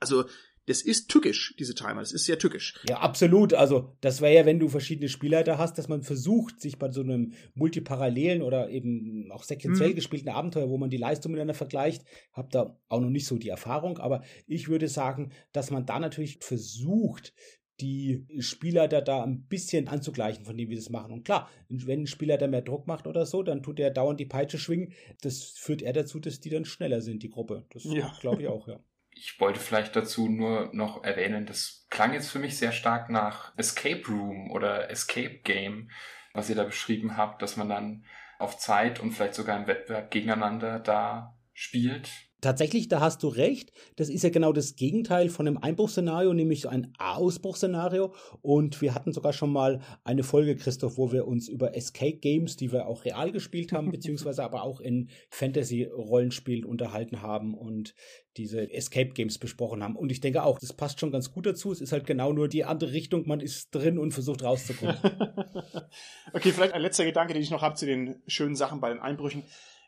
Also das ist tückisch, diese Timer. Das ist sehr tückisch.
Ja, absolut. Also, das wäre ja, wenn du verschiedene Spielleiter hast, dass man versucht, sich bei so einem multiparallelen oder eben auch sequenziell hm. gespielten Abenteuer, wo man die Leistung miteinander vergleicht, hab da auch noch nicht so die Erfahrung. Aber ich würde sagen, dass man da natürlich versucht, die Spielleiter da ein bisschen anzugleichen, von dem wie sie es machen. Und klar, wenn ein Spielleiter mehr Druck macht oder so, dann tut er dauernd die Peitsche schwingen. Das führt er dazu, dass die dann schneller sind, die Gruppe. Das ja. glaube ich auch, ja.
Ich wollte vielleicht dazu nur noch erwähnen, das klang jetzt für mich sehr stark nach Escape Room oder Escape Game, was ihr da beschrieben habt, dass man dann auf Zeit und vielleicht sogar im Wettbewerb gegeneinander da spielt.
Tatsächlich, da hast du recht. Das ist ja genau das Gegenteil von einem Einbruchsszenario, nämlich ein Ausbruchsszenario. Und wir hatten sogar schon mal eine Folge, Christoph, wo wir uns über Escape Games, die wir auch real gespielt haben, beziehungsweise aber auch in Fantasy-Rollenspielen unterhalten haben und diese Escape Games besprochen haben. Und ich denke auch, das passt schon ganz gut dazu. Es ist halt genau nur die andere Richtung. Man ist drin und versucht rauszukommen.
okay, vielleicht ein letzter Gedanke, den ich noch habe zu den schönen Sachen bei den Einbrüchen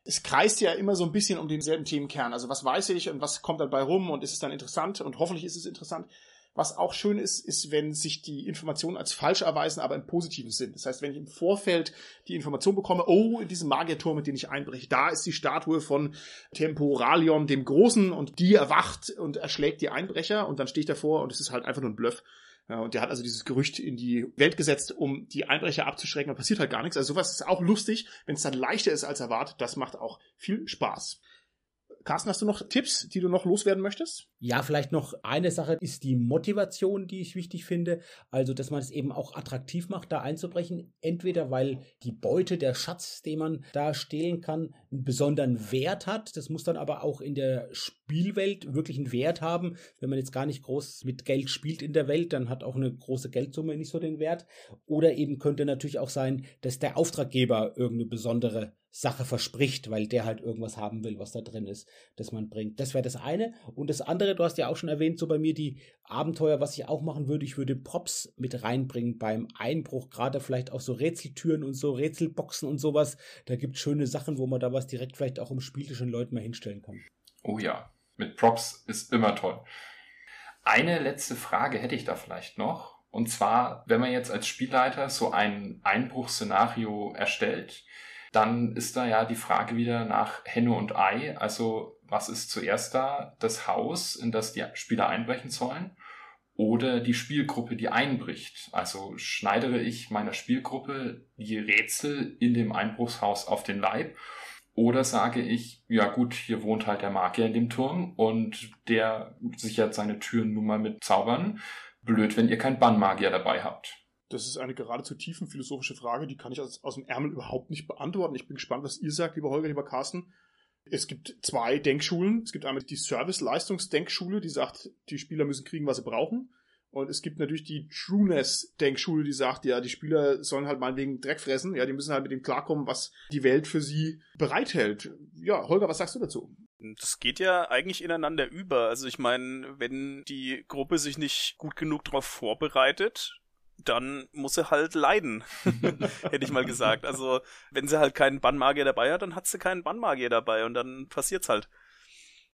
es kreist ja immer so ein bisschen um denselben Themenkern. Also was weiß ich und was kommt dabei rum und ist es dann interessant und hoffentlich ist es interessant. Was auch schön ist, ist, wenn sich die Informationen als falsch erweisen, aber im positiven Sinn. Das heißt, wenn ich im Vorfeld die Information bekomme, oh, in diesem Magierturm, mit dem ich einbreche, da ist die Statue von Temporalion dem Großen und die erwacht und erschlägt die Einbrecher und dann stehe ich davor und es ist halt einfach nur ein Bluff. Ja, und der hat also dieses Gerücht in die Welt gesetzt, um die Einbrecher abzuschrecken. Da passiert halt gar nichts. Also sowas ist auch lustig, wenn es dann leichter ist als erwartet. Das macht auch viel Spaß. Carsten, hast du noch Tipps, die du noch loswerden möchtest?
Ja, vielleicht noch eine Sache ist die Motivation, die ich wichtig finde. Also, dass man es eben auch attraktiv macht, da einzubrechen. Entweder weil die Beute, der Schatz, den man da stehlen kann, einen besonderen Wert hat. Das muss dann aber auch in der Spielwelt wirklich einen Wert haben. Wenn man jetzt gar nicht groß mit Geld spielt in der Welt, dann hat auch eine große Geldsumme nicht so den Wert. Oder eben könnte natürlich auch sein, dass der Auftraggeber irgendeine besondere Sache verspricht, weil der halt irgendwas haben will, was da drin ist, das man bringt. Das wäre das eine. Und das andere, du hast ja auch schon erwähnt, so bei mir die Abenteuer, was ich auch machen würde, ich würde Props mit reinbringen beim Einbruch, gerade vielleicht auch so Rätseltüren und so Rätselboxen und sowas. Da gibt es schöne Sachen, wo man da was direkt vielleicht auch im Spieltisch den Leuten mal hinstellen kann.
Oh ja, mit Props ist immer toll. Eine letzte Frage hätte ich da vielleicht noch. Und zwar, wenn man jetzt als Spielleiter so ein Einbruchsszenario erstellt, dann ist da ja die Frage wieder nach Henne und Ei. Also was ist zuerst da? Das Haus, in das die Spieler einbrechen sollen? Oder die Spielgruppe, die einbricht? Also schneidere ich meiner Spielgruppe die Rätsel in dem Einbruchshaus auf den Leib? Oder sage ich, ja gut, hier wohnt halt der Magier in dem Turm und der sichert seine Türen nun mal mit Zaubern. Blöd, wenn ihr keinen Bannmagier dabei habt.
Das ist eine geradezu tiefen philosophische Frage, die kann ich aus, aus dem Ärmel überhaupt nicht beantworten. Ich bin gespannt, was ihr sagt, lieber Holger, lieber Carsten. Es gibt zwei Denkschulen. Es gibt einmal die Service-Leistungsdenkschule, die sagt, die Spieler müssen kriegen, was sie brauchen. Und es gibt natürlich die Trueness-Denkschule, die sagt, ja, die Spieler sollen halt meinetwegen Dreck fressen. Ja, die müssen halt mit dem klarkommen, was die Welt für sie bereithält. Ja, Holger, was sagst du dazu?
Das geht ja eigentlich ineinander über. Also ich meine, wenn die Gruppe sich nicht gut genug darauf vorbereitet, dann muss sie halt leiden, hätte ich mal gesagt. Also, wenn sie halt keinen Bannmagier dabei hat, dann hat sie keinen Bannmagier dabei und dann passiert's halt.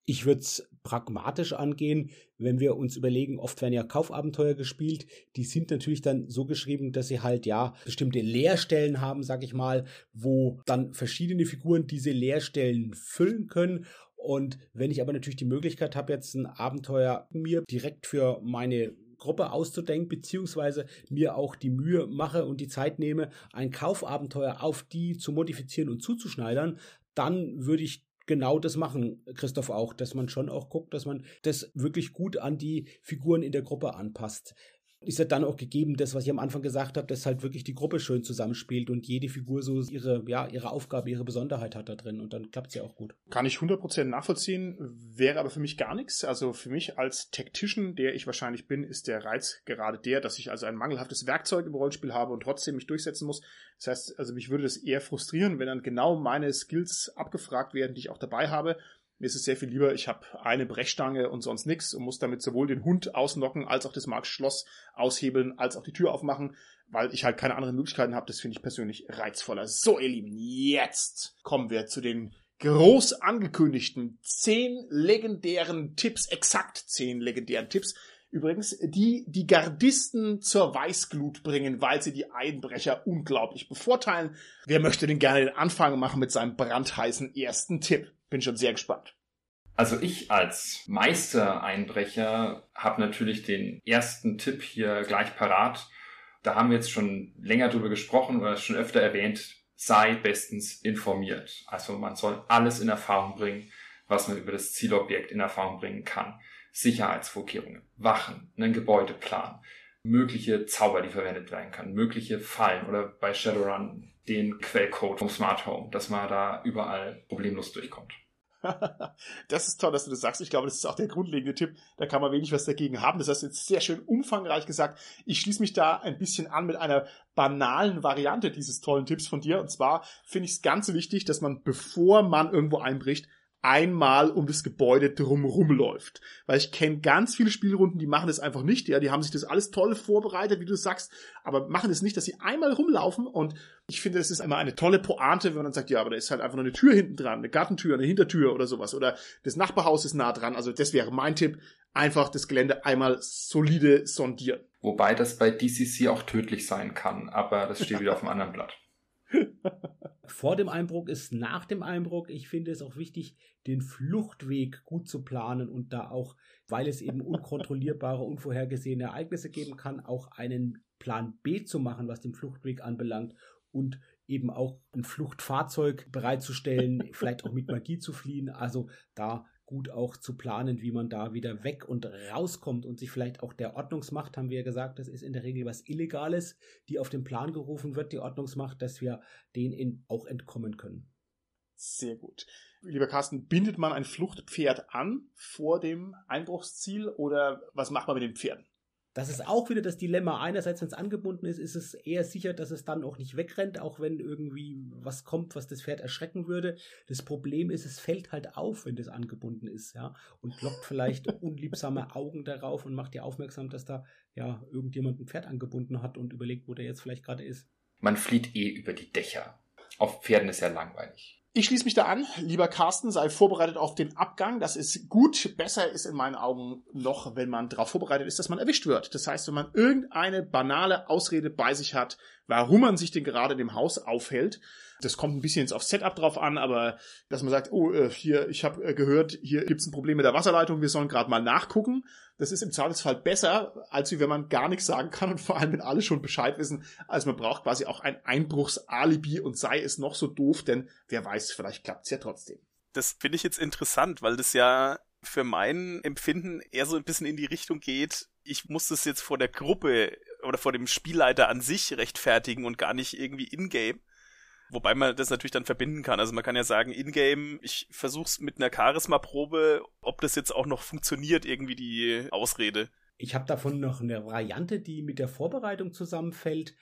Ich würde es pragmatisch angehen, wenn wir uns überlegen, oft werden ja Kaufabenteuer gespielt, die sind natürlich dann so geschrieben, dass sie halt ja bestimmte Leerstellen haben, sag ich mal, wo dann verschiedene Figuren diese Leerstellen füllen können. Und wenn ich aber natürlich die Möglichkeit habe, jetzt ein Abenteuer mir direkt für meine Gruppe auszudenken, beziehungsweise mir auch die Mühe mache und die Zeit nehme, ein Kaufabenteuer auf die zu modifizieren und zuzuschneidern, dann würde ich genau das machen, Christoph auch, dass man schon auch guckt, dass man das wirklich gut an die Figuren in der Gruppe anpasst ist ja dann auch gegeben, das, was ich am Anfang gesagt habe, dass halt wirklich die Gruppe schön zusammenspielt und jede Figur so ihre, ja, ihre Aufgabe, ihre Besonderheit hat da drin und dann klappt es ja auch gut.
Kann ich 100% nachvollziehen, wäre aber für mich gar nichts. Also für mich als Tactician, der ich wahrscheinlich bin, ist der Reiz gerade der, dass ich also ein mangelhaftes Werkzeug im Rollenspiel habe und trotzdem mich durchsetzen muss. Das heißt, also mich würde das eher frustrieren, wenn dann genau meine Skills abgefragt werden, die ich auch dabei habe mir ist es sehr viel lieber, ich habe eine Brechstange und sonst nichts und muss damit sowohl den Hund ausnocken, als auch das Marktschloss aushebeln, als auch die Tür aufmachen, weil ich halt keine anderen Möglichkeiten habe. Das finde ich persönlich reizvoller. So, ihr Lieben, jetzt kommen wir zu den groß angekündigten zehn legendären Tipps, exakt zehn legendären Tipps, Übrigens, die die Gardisten zur Weißglut bringen, weil sie die Einbrecher unglaublich bevorteilen. Wer möchte denn gerne den Anfang machen mit seinem brandheißen ersten Tipp? Bin schon sehr gespannt.
Also ich als Meistereinbrecher habe natürlich den ersten Tipp hier gleich parat. Da haben wir jetzt schon länger drüber gesprochen oder schon öfter erwähnt. Sei bestens informiert. Also man soll alles in Erfahrung bringen, was man über das Zielobjekt in Erfahrung bringen kann. Sicherheitsvorkehrungen, Wachen, einen Gebäudeplan, mögliche Zauber, die verwendet werden können, mögliche Fallen oder bei Shadowrun den Quellcode vom Smart Home, dass man da überall problemlos durchkommt.
das ist toll, dass du das sagst. Ich glaube, das ist auch der grundlegende Tipp. Da kann man wenig was dagegen haben. Das hast du jetzt sehr schön umfangreich gesagt. Ich schließe mich da ein bisschen an mit einer banalen Variante dieses tollen Tipps von dir. Und zwar finde ich es ganz wichtig, dass man, bevor man irgendwo einbricht, einmal um das Gebäude drumherum läuft. Weil ich kenne ganz viele Spielrunden, die machen das einfach nicht, ja, die haben sich das alles toll vorbereitet, wie du sagst, aber machen es nicht, dass sie einmal rumlaufen und ich finde, es ist immer eine tolle Pointe, wenn man sagt, ja, aber da ist halt einfach nur eine Tür hinten dran, eine Gartentür, eine Hintertür oder sowas oder das Nachbarhaus ist nah dran, also das wäre mein Tipp, einfach das Gelände einmal solide sondieren.
Wobei das bei DCC auch tödlich sein kann, aber das steht wieder auf dem anderen Blatt.
Vor dem Einbruch ist nach dem Einbruch. Ich finde es auch wichtig, den Fluchtweg gut zu planen und da auch, weil es eben unkontrollierbare, unvorhergesehene Ereignisse geben kann, auch einen Plan B zu machen, was den Fluchtweg anbelangt und eben auch ein Fluchtfahrzeug bereitzustellen, vielleicht auch mit Magie zu fliehen. Also da gut auch zu planen, wie man da wieder weg und rauskommt und sich vielleicht auch der Ordnungsmacht, haben wir ja gesagt, das ist in der Regel was Illegales, die auf den Plan gerufen wird, die Ordnungsmacht, dass wir denen auch entkommen können.
Sehr gut. Lieber Carsten, bindet man ein Fluchtpferd an vor dem Einbruchsziel oder was macht man mit den Pferden?
Das ist auch wieder das Dilemma. Einerseits, wenn es angebunden ist, ist es eher sicher, dass es dann auch nicht wegrennt, auch wenn irgendwie was kommt, was das Pferd erschrecken würde. Das Problem ist, es fällt halt auf, wenn das angebunden ist, ja, und lockt vielleicht unliebsame Augen darauf und macht dir aufmerksam, dass da ja irgendjemand ein Pferd angebunden hat und überlegt, wo der jetzt vielleicht gerade ist.
Man flieht eh über die Dächer. Auf Pferden ist ja langweilig.
Ich schließe mich da an. Lieber Carsten, sei vorbereitet auf den Abgang. Das ist gut. Besser ist in meinen Augen noch, wenn man darauf vorbereitet ist, dass man erwischt wird. Das heißt, wenn man irgendeine banale Ausrede bei sich hat, warum man sich denn gerade in dem Haus aufhält, das kommt ein bisschen auf Setup drauf an, aber dass man sagt, oh, äh, hier, ich habe äh, gehört, hier gibt's ein Problem mit der Wasserleitung, wir sollen gerade mal nachgucken. Das ist im Zweifelsfall besser, als wenn man gar nichts sagen kann und vor allem, wenn alle schon Bescheid wissen. Also man braucht quasi auch ein Einbruchsalibi und sei es noch so doof, denn wer weiß, vielleicht klappt's ja trotzdem.
Das finde ich jetzt interessant, weil das ja für mein Empfinden eher so ein bisschen in die Richtung geht, ich muss das jetzt vor der Gruppe oder vor dem Spielleiter an sich rechtfertigen und gar nicht irgendwie in-game. Wobei man das natürlich dann verbinden kann. Also man kann ja sagen, in-game, ich versuch's mit einer Charisma-Probe, ob das jetzt auch noch funktioniert, irgendwie die Ausrede.
Ich habe davon noch eine Variante, die mit der Vorbereitung zusammenfällt.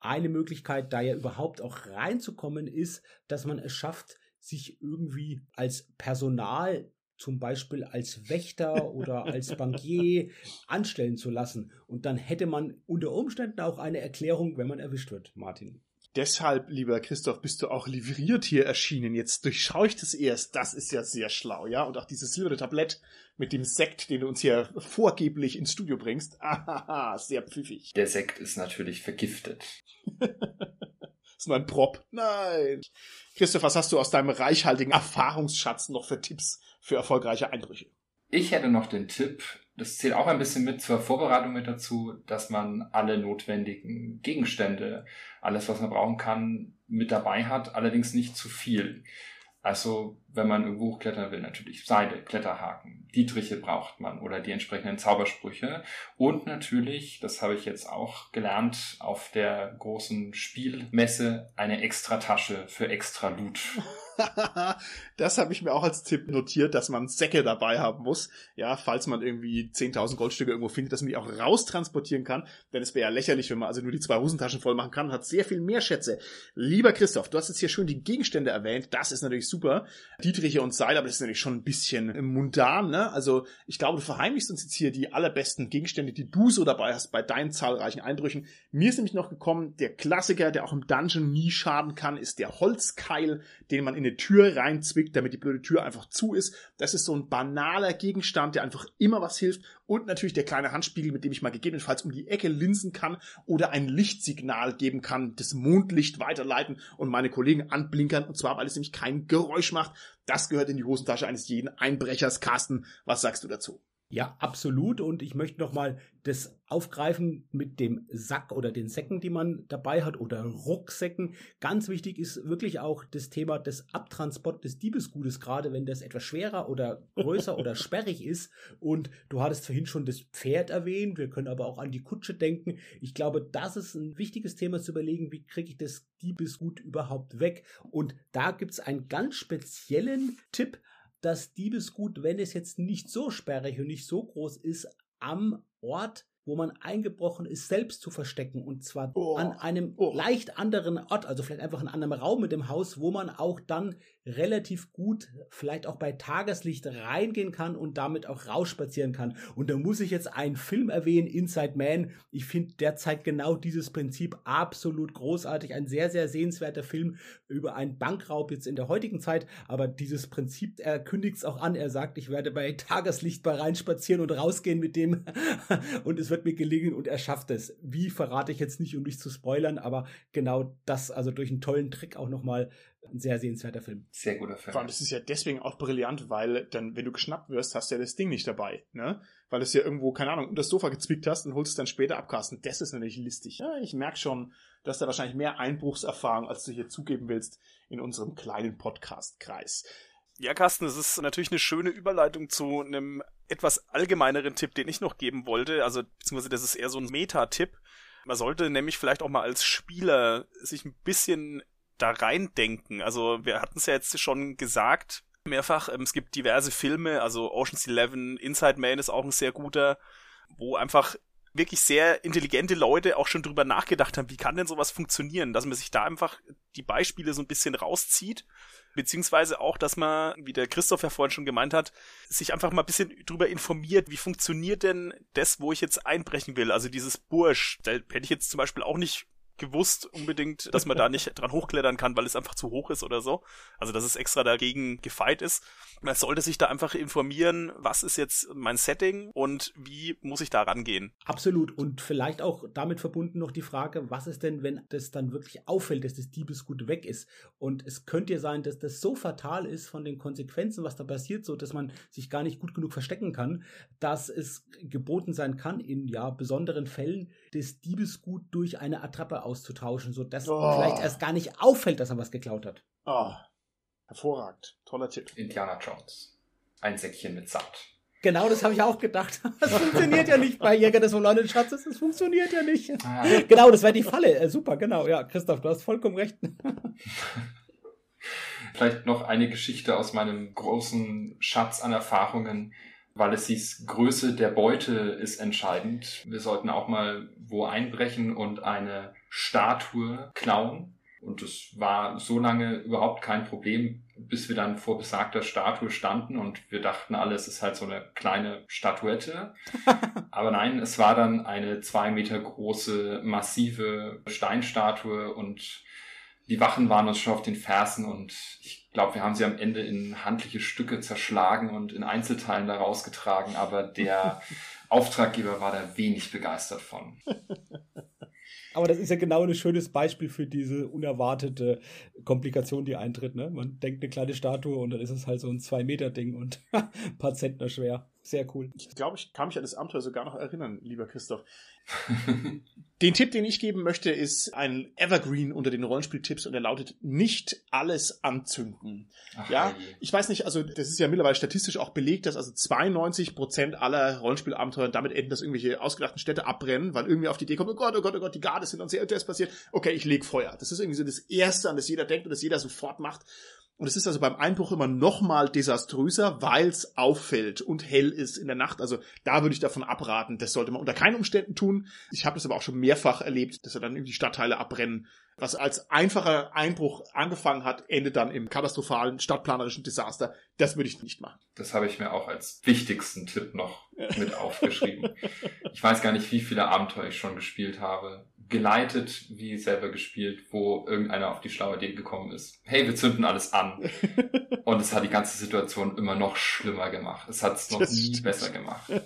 Eine Möglichkeit, da ja überhaupt auch reinzukommen, ist, dass man es schafft, sich irgendwie als Personal zum Beispiel als Wächter oder als Bankier anstellen zu lassen. Und dann hätte man unter Umständen auch eine Erklärung, wenn man erwischt wird, Martin.
Deshalb, lieber Christoph, bist du auch livriert hier erschienen. Jetzt durchschaue ich das erst. Das ist ja sehr schlau, ja? Und auch dieses silberne Tablett mit dem Sekt, den du uns hier vorgeblich ins Studio bringst. Ahaha, sehr pfiffig.
Der Sekt ist natürlich vergiftet.
ist nur ein Prop. Nein. Christoph, was hast du aus deinem reichhaltigen Erfahrungsschatz noch für Tipps für erfolgreiche Einbrüche?
Ich hätte noch den Tipp, das zählt auch ein bisschen mit zur Vorbereitung mit dazu, dass man alle notwendigen Gegenstände, alles was man brauchen kann, mit dabei hat, allerdings nicht zu viel. Also wenn man irgendwo hochklettern will, natürlich Seile, Kletterhaken, Dietriche braucht man oder die entsprechenden Zaubersprüche. Und natürlich, das habe ich jetzt auch gelernt, auf der großen Spielmesse eine extra Tasche für extra Loot.
das habe ich mir auch als Tipp notiert, dass man Säcke dabei haben muss. Ja, falls man irgendwie 10.000 Goldstücke irgendwo findet, dass man die auch raustransportieren kann. Denn es wäre ja lächerlich, wenn man also nur die zwei Hosentaschen voll machen kann und hat sehr viel mehr Schätze. Lieber Christoph, du hast jetzt hier schön die Gegenstände erwähnt. Das ist natürlich super. Dietriche und Seil, aber das ist natürlich schon ein bisschen mundan, ne? Also, ich glaube, du verheimlichst uns jetzt hier die allerbesten Gegenstände, die du so dabei hast bei deinen zahlreichen Einbrüchen. Mir ist nämlich noch gekommen, der Klassiker, der auch im Dungeon nie schaden kann, ist der Holzkeil, den man in eine Tür reinzwickt, damit die blöde Tür einfach zu ist. Das ist so ein banaler Gegenstand, der einfach immer was hilft. Und natürlich der kleine Handspiegel, mit dem ich mal gegebenenfalls um die Ecke linsen kann oder ein Lichtsignal geben kann, das Mondlicht weiterleiten und meine Kollegen anblinkern. Und zwar, weil es nämlich kein Geräusch macht. Das gehört in die Hosentasche eines jeden Einbrechers. Carsten, was sagst du dazu?
Ja, absolut. Und ich möchte nochmal das aufgreifen mit dem Sack oder den Säcken, die man dabei hat oder Rucksäcken. Ganz wichtig ist wirklich auch das Thema des Abtransport des Diebesgutes, gerade wenn das etwas schwerer oder größer oder sperrig ist. Und du hattest vorhin schon das Pferd erwähnt. Wir können aber auch an die Kutsche denken. Ich glaube, das ist ein wichtiges Thema zu überlegen, wie kriege ich das Diebesgut überhaupt weg. Und da gibt es einen ganz speziellen Tipp, das Diebesgut, wenn es jetzt nicht so sperrig und nicht so groß ist, am Ort wo man eingebrochen ist, selbst zu verstecken. Und zwar oh. an einem oh. leicht anderen Ort, also vielleicht einfach in einem Raum mit dem Haus, wo man auch dann relativ gut, vielleicht auch bei Tageslicht reingehen kann und damit auch rausspazieren kann. Und da muss ich jetzt einen Film erwähnen, Inside Man. Ich finde, der zeigt genau dieses Prinzip absolut großartig. Ein sehr, sehr sehenswerter Film über einen Bankraub jetzt in der heutigen Zeit. Aber dieses Prinzip, er kündigt es auch an. Er sagt, ich werde bei Tageslicht mal reinspazieren und rausgehen mit dem. und es wird mir gelingen und er schafft es. Wie verrate ich jetzt nicht, um dich zu spoilern, aber genau das, also durch einen tollen Trick auch nochmal ein sehr sehenswerter Film.
Sehr guter Film.
Vor allem, das ist ja deswegen auch brillant, weil dann, wenn du geschnappt wirst, hast du ja das Ding nicht dabei, ne? Weil du es ja irgendwo, keine Ahnung, unter das Sofa gezwickt hast und holst es dann später abkasten. Das ist natürlich listig. Ja, ich merke schon, dass da wahrscheinlich mehr Einbruchserfahrung, als du hier zugeben willst, in unserem kleinen Podcast-Kreis.
Ja, Carsten, es ist natürlich eine schöne Überleitung zu einem etwas allgemeineren Tipp, den ich noch geben wollte. Also, beziehungsweise das ist eher so ein Meta-Tipp. Man sollte nämlich vielleicht auch mal als Spieler sich ein bisschen da reindenken. Also, wir hatten es ja jetzt schon gesagt, mehrfach, ähm, es gibt diverse Filme, also Ocean's Eleven, Inside Man ist auch ein sehr guter, wo einfach wirklich sehr intelligente Leute auch schon drüber nachgedacht haben, wie kann denn sowas funktionieren, dass man sich da einfach die Beispiele so ein bisschen rauszieht beziehungsweise auch, dass man, wie der Christoph ja vorhin schon gemeint hat, sich einfach mal ein bisschen drüber informiert, wie funktioniert denn das, wo ich jetzt einbrechen will. Also dieses Bursch, da hätte ich jetzt zum Beispiel auch nicht gewusst unbedingt, dass man da nicht dran hochklettern kann, weil es einfach zu hoch ist oder so. Also dass es extra dagegen gefeit ist. Man sollte sich da einfach informieren, was ist jetzt mein Setting und wie muss ich da rangehen.
Absolut. Und vielleicht auch damit verbunden noch die Frage, was ist denn, wenn das dann wirklich auffällt, dass das Diebesgut weg ist? Und es könnte ja sein, dass das so fatal ist von den Konsequenzen, was da passiert, so dass man sich gar nicht gut genug verstecken kann, dass es geboten sein kann, in ja besonderen Fällen das Diebesgut durch eine Attrappe auszutauschen, sodass oh. vielleicht erst gar nicht auffällt, dass er was geklaut hat.
Oh. Hervorragend. Toller Tipp.
Indiana Jones. Ein Säckchen mit Sand.
Genau, das habe ich auch gedacht. Das funktioniert ja nicht bei Jäger des verlorenen Schatzes. Das funktioniert ja nicht. Ah. Genau, das wäre die Falle. Äh, super, genau. Ja, Christoph, du hast vollkommen recht.
Vielleicht noch eine Geschichte aus meinem großen Schatz an Erfahrungen weil es hieß, Größe der Beute ist entscheidend. Wir sollten auch mal wo einbrechen und eine Statue klauen. Und es war so lange überhaupt kein Problem, bis wir dann vor besagter Statue standen und wir dachten alle, es ist halt so eine kleine Statuette. Aber nein, es war dann eine zwei Meter große, massive Steinstatue und die Wachen waren uns schon auf den Fersen und ich glaube, wir haben sie am Ende in handliche Stücke zerschlagen und in Einzelteilen da rausgetragen, aber der Auftraggeber war da wenig begeistert von.
Aber das ist ja genau ein schönes Beispiel für diese unerwartete Komplikation, die eintritt. Ne? Man denkt eine kleine Statue und dann ist es halt so ein Zwei-Meter-Ding und ein paar Zentner schwer. Sehr cool.
Ich glaube, ich kann mich an das Abenteuer sogar noch erinnern, lieber Christoph. den Tipp, den ich geben möchte, ist ein Evergreen unter den Rollenspieltipps und er lautet nicht alles anzünden. Ach, ja, hey. ich weiß nicht, also das ist ja mittlerweile statistisch auch belegt, dass also 92 Prozent aller Rollenspielabenteuer damit enden, dass irgendwelche ausgedachten Städte abbrennen, weil irgendwie auf die Idee kommt, oh Gott, oh Gott, oh Gott, die Garde sind uns sehr, das passiert. Okay, ich leg Feuer. Das ist irgendwie so das Erste, an das jeder denkt und das jeder sofort macht. Und es ist also beim Einbruch immer noch mal desaströser, weil es auffällt und hell ist in der Nacht. Also da würde ich davon abraten. Das sollte man unter keinen Umständen tun. Ich habe das aber auch schon mehrfach erlebt, dass er dann irgendwie Stadtteile abbrennen. Was als einfacher Einbruch angefangen hat, endet dann im katastrophalen stadtplanerischen Desaster. Das würde ich nicht machen.
Das habe ich mir auch als wichtigsten Tipp noch mit aufgeschrieben. Ich weiß gar nicht, wie viele Abenteuer ich schon gespielt habe geleitet wie selber gespielt, wo irgendeiner auf die schlaue Idee gekommen ist. Hey, wir zünden alles an. Und es hat die ganze Situation immer noch schlimmer gemacht. Es hat es noch das nie stimmt. besser gemacht.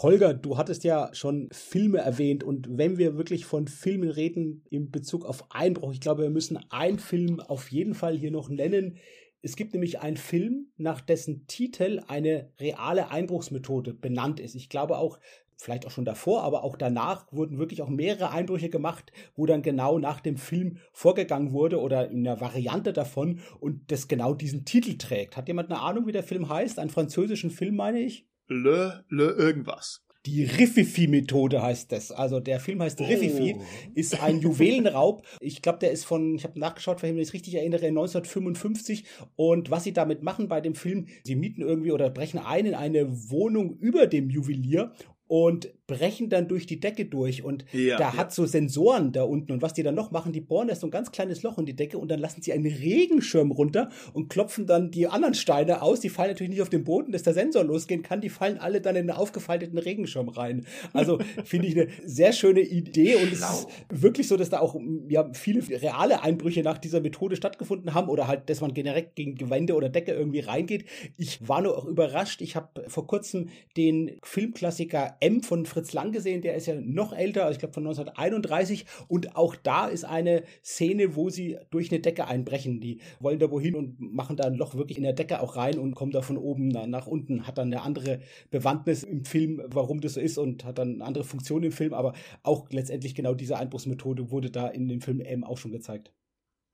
Holger, du hattest ja schon Filme erwähnt und wenn wir wirklich von Filmen reden in Bezug auf Einbruch, ich glaube, wir müssen einen Film auf jeden Fall hier noch nennen. Es gibt nämlich einen Film, nach dessen Titel eine reale Einbruchsmethode benannt ist. Ich glaube auch, vielleicht auch schon davor, aber auch danach wurden wirklich auch mehrere Einbrüche gemacht, wo dann genau nach dem Film vorgegangen wurde oder in einer Variante davon und das genau diesen Titel trägt. Hat jemand eine Ahnung, wie der Film heißt? Einen französischen Film, meine ich?
Le, le irgendwas.
Die Riffifi-Methode heißt das. Also der Film heißt oh. Riffifi, ist ein Juwelenraub. Ich glaube, der ist von, ich habe nachgeschaut, wenn ich mich richtig erinnere, 1955. Und was sie damit machen bei dem Film, sie mieten irgendwie oder brechen ein in eine Wohnung über dem Juwelier und brechen dann durch die Decke durch und ja, da ja. hat so Sensoren da unten und was die dann noch machen, die bohren da so ein ganz kleines Loch in die Decke und dann lassen sie einen Regenschirm runter und klopfen dann die anderen Steine aus, die fallen natürlich nicht auf den Boden, dass der Sensor losgehen kann, die fallen alle dann in den aufgefalteten Regenschirm rein. Also finde ich eine sehr schöne Idee und es ist wirklich so, dass da auch ja, viele reale Einbrüche nach dieser Methode stattgefunden haben oder halt, dass man generell gegen Gewände oder Decke irgendwie reingeht. Ich war nur auch überrascht, ich habe vor kurzem den Filmklassiker M von Fritz Lang gesehen, der ist ja noch älter, ich glaube von 1931 und auch da ist eine Szene, wo sie durch eine Decke einbrechen. Die wollen da wohin und machen da ein Loch wirklich in der Decke auch rein und kommen da von oben nach unten, hat dann eine andere Bewandtnis im Film, warum das so ist und hat dann eine andere Funktion im Film, aber auch letztendlich genau diese Einbruchsmethode wurde da in dem Film M auch schon gezeigt.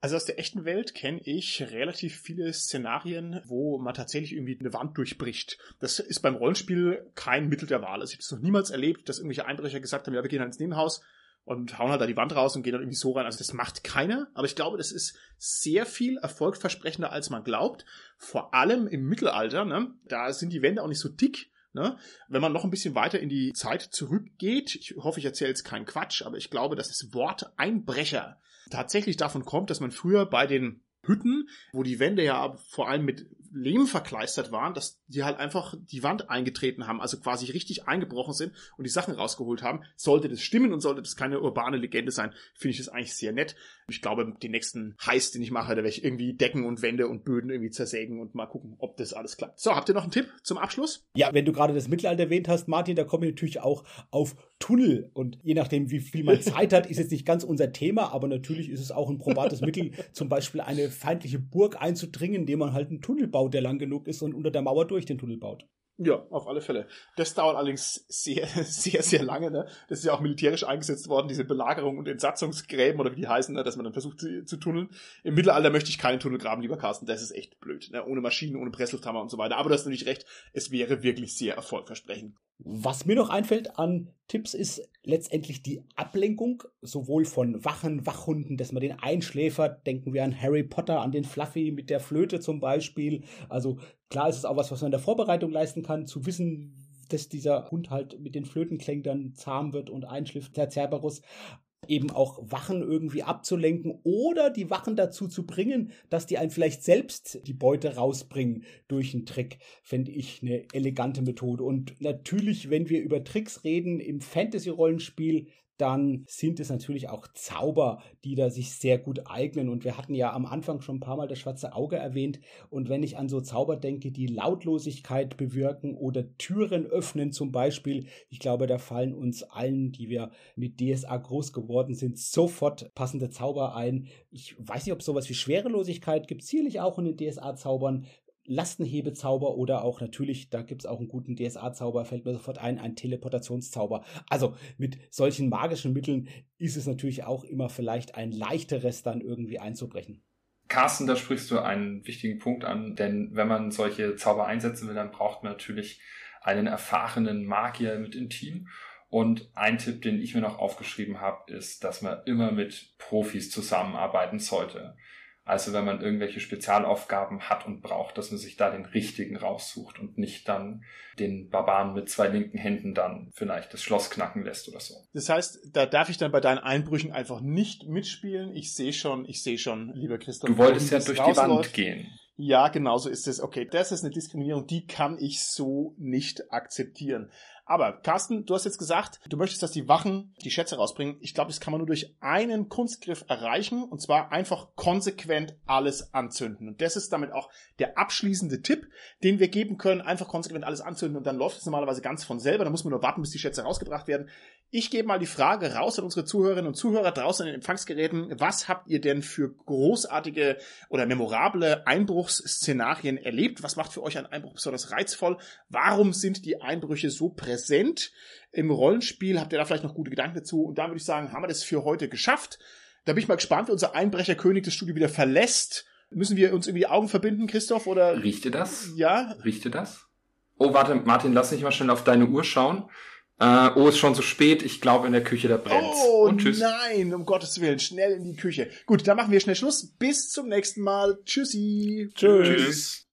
Also aus der echten Welt kenne ich relativ viele Szenarien, wo man tatsächlich irgendwie eine Wand durchbricht. Das ist beim Rollenspiel kein Mittel der Wahl. Also ich habe es noch niemals erlebt, dass irgendwelche Einbrecher gesagt haben, ja, wir gehen halt ins Nebenhaus und hauen halt da die Wand raus und gehen dann irgendwie so rein. Also das macht keiner. Aber ich glaube, das ist sehr viel erfolgversprechender, als man glaubt. Vor allem im Mittelalter, ne? da sind die Wände auch nicht so dick. Ne? Wenn man noch ein bisschen weiter in die Zeit zurückgeht, ich hoffe, ich erzähle jetzt keinen Quatsch, aber ich glaube, dass das Wort Einbrecher tatsächlich davon kommt, dass man früher bei den Hütten, wo die Wände ja vor allem mit Lehm verkleistert waren, dass die halt einfach die Wand eingetreten haben, also quasi richtig eingebrochen sind und die Sachen rausgeholt haben. Sollte das stimmen und sollte das keine urbane Legende sein, finde ich das eigentlich sehr nett. Ich glaube, den nächsten Heiß, den ich mache, da werde ich irgendwie Decken und Wände und Böden irgendwie zersägen und mal gucken, ob das alles klappt. So, habt ihr noch einen Tipp zum Abschluss?
Ja, wenn du gerade das Mittelalter erwähnt hast, Martin, da komme ich natürlich auch auf Tunnel. Und je nachdem, wie viel man Zeit hat, ist jetzt nicht ganz unser Thema, aber natürlich ist es auch ein probates Mittel, zum Beispiel eine feindliche Burg einzudringen, indem man halt einen Tunnel baut, der lang genug ist und unter der Mauer durch den Tunnel baut.
Ja, auf alle Fälle. Das dauert allerdings sehr, sehr, sehr lange. Ne? Das ist ja auch militärisch eingesetzt worden, diese Belagerung und Entsatzungsgräben oder wie die heißen, ne? dass man dann versucht zu, zu tunneln. Im Mittelalter möchte ich keinen Tunnel graben, lieber Carsten. Das ist echt blöd. Ne? Ohne Maschinen, ohne Presslufthammer und so weiter. Aber du hast natürlich recht, es wäre wirklich sehr erfolgversprechend.
Was mir noch einfällt an Tipps ist letztendlich die Ablenkung, sowohl von Wachen, Wachhunden, dass man den einschläfert. Denken wir an Harry Potter, an den Fluffy mit der Flöte zum Beispiel. Also klar ist es auch was, was man in der Vorbereitung leisten kann, zu wissen, dass dieser Hund halt mit den Flötenklängen dann zahm wird und einschläft, der Cerberus eben auch Wachen irgendwie abzulenken oder die Wachen dazu zu bringen, dass die einen vielleicht selbst die Beute rausbringen durch einen Trick, fände ich eine elegante Methode. Und natürlich, wenn wir über Tricks reden im Fantasy-Rollenspiel, dann sind es natürlich auch Zauber, die da sich sehr gut eignen. Und wir hatten ja am Anfang schon ein paar Mal das schwarze Auge erwähnt. Und wenn ich an so Zauber denke, die Lautlosigkeit bewirken oder Türen öffnen zum Beispiel, ich glaube, da fallen uns allen, die wir mit DSA groß geworden sind, sofort passende Zauber ein. Ich weiß nicht, ob sowas wie Schwerelosigkeit gibt, sicherlich auch in den DSA-Zaubern Lastenhebezauber oder auch natürlich, da gibt's auch einen guten DSA-Zauber, fällt mir sofort ein, ein Teleportationszauber. Also mit solchen magischen Mitteln ist es natürlich auch immer vielleicht ein leichteres dann irgendwie einzubrechen.
Carsten, da sprichst du einen wichtigen Punkt an, denn wenn man solche Zauber einsetzen will, dann braucht man natürlich einen erfahrenen Magier mit im Team. Und ein Tipp, den ich mir noch aufgeschrieben habe, ist, dass man immer mit Profis zusammenarbeiten sollte. Also wenn man irgendwelche Spezialaufgaben hat und braucht, dass man sich da den richtigen raussucht und nicht dann den Barbaren mit zwei linken Händen dann vielleicht das Schloss knacken lässt oder so.
Das heißt, da darf ich dann bei deinen Einbrüchen einfach nicht mitspielen. Ich sehe schon, ich sehe schon, lieber Christoph.
Du wolltest ja durch die Wand gehen.
Ja, genau so ist es. Okay, das ist eine Diskriminierung, die kann ich so nicht akzeptieren. Aber Carsten, du hast jetzt gesagt, du möchtest, dass die Wachen die Schätze rausbringen. Ich glaube, das kann man nur durch einen Kunstgriff erreichen und zwar einfach konsequent alles anzünden. Und das ist damit auch der abschließende Tipp, den wir geben können. Einfach konsequent alles anzünden und dann läuft es normalerweise ganz von selber. Da muss man nur warten, bis die Schätze rausgebracht werden. Ich gebe mal die Frage raus an unsere Zuhörerinnen und Zuhörer draußen in den Empfangsgeräten. Was habt ihr denn für großartige oder memorable Einbruchsszenarien erlebt? Was macht für euch ein Einbruch besonders reizvoll? Warum sind die Einbrüche so präsent im Rollenspiel? Habt ihr da vielleicht noch gute Gedanken dazu? Und dann würde ich sagen, haben wir das für heute geschafft. Da bin ich mal gespannt, wie unser Einbrecherkönig das Studio wieder verlässt. Müssen wir uns irgendwie die Augen verbinden, Christoph? Oder?
Riecht ihr das?
Ja.
Riecht ihr das? Oh, warte, Martin, lass mich mal schnell auf deine Uhr schauen. Äh, oh, ist schon so spät. Ich glaube, in der Küche da brennt.
Oh Und tschüss. nein, um Gottes Willen, schnell in die Küche. Gut, dann machen wir schnell Schluss. Bis zum nächsten Mal. Tschüssi.
Tschüss. tschüss.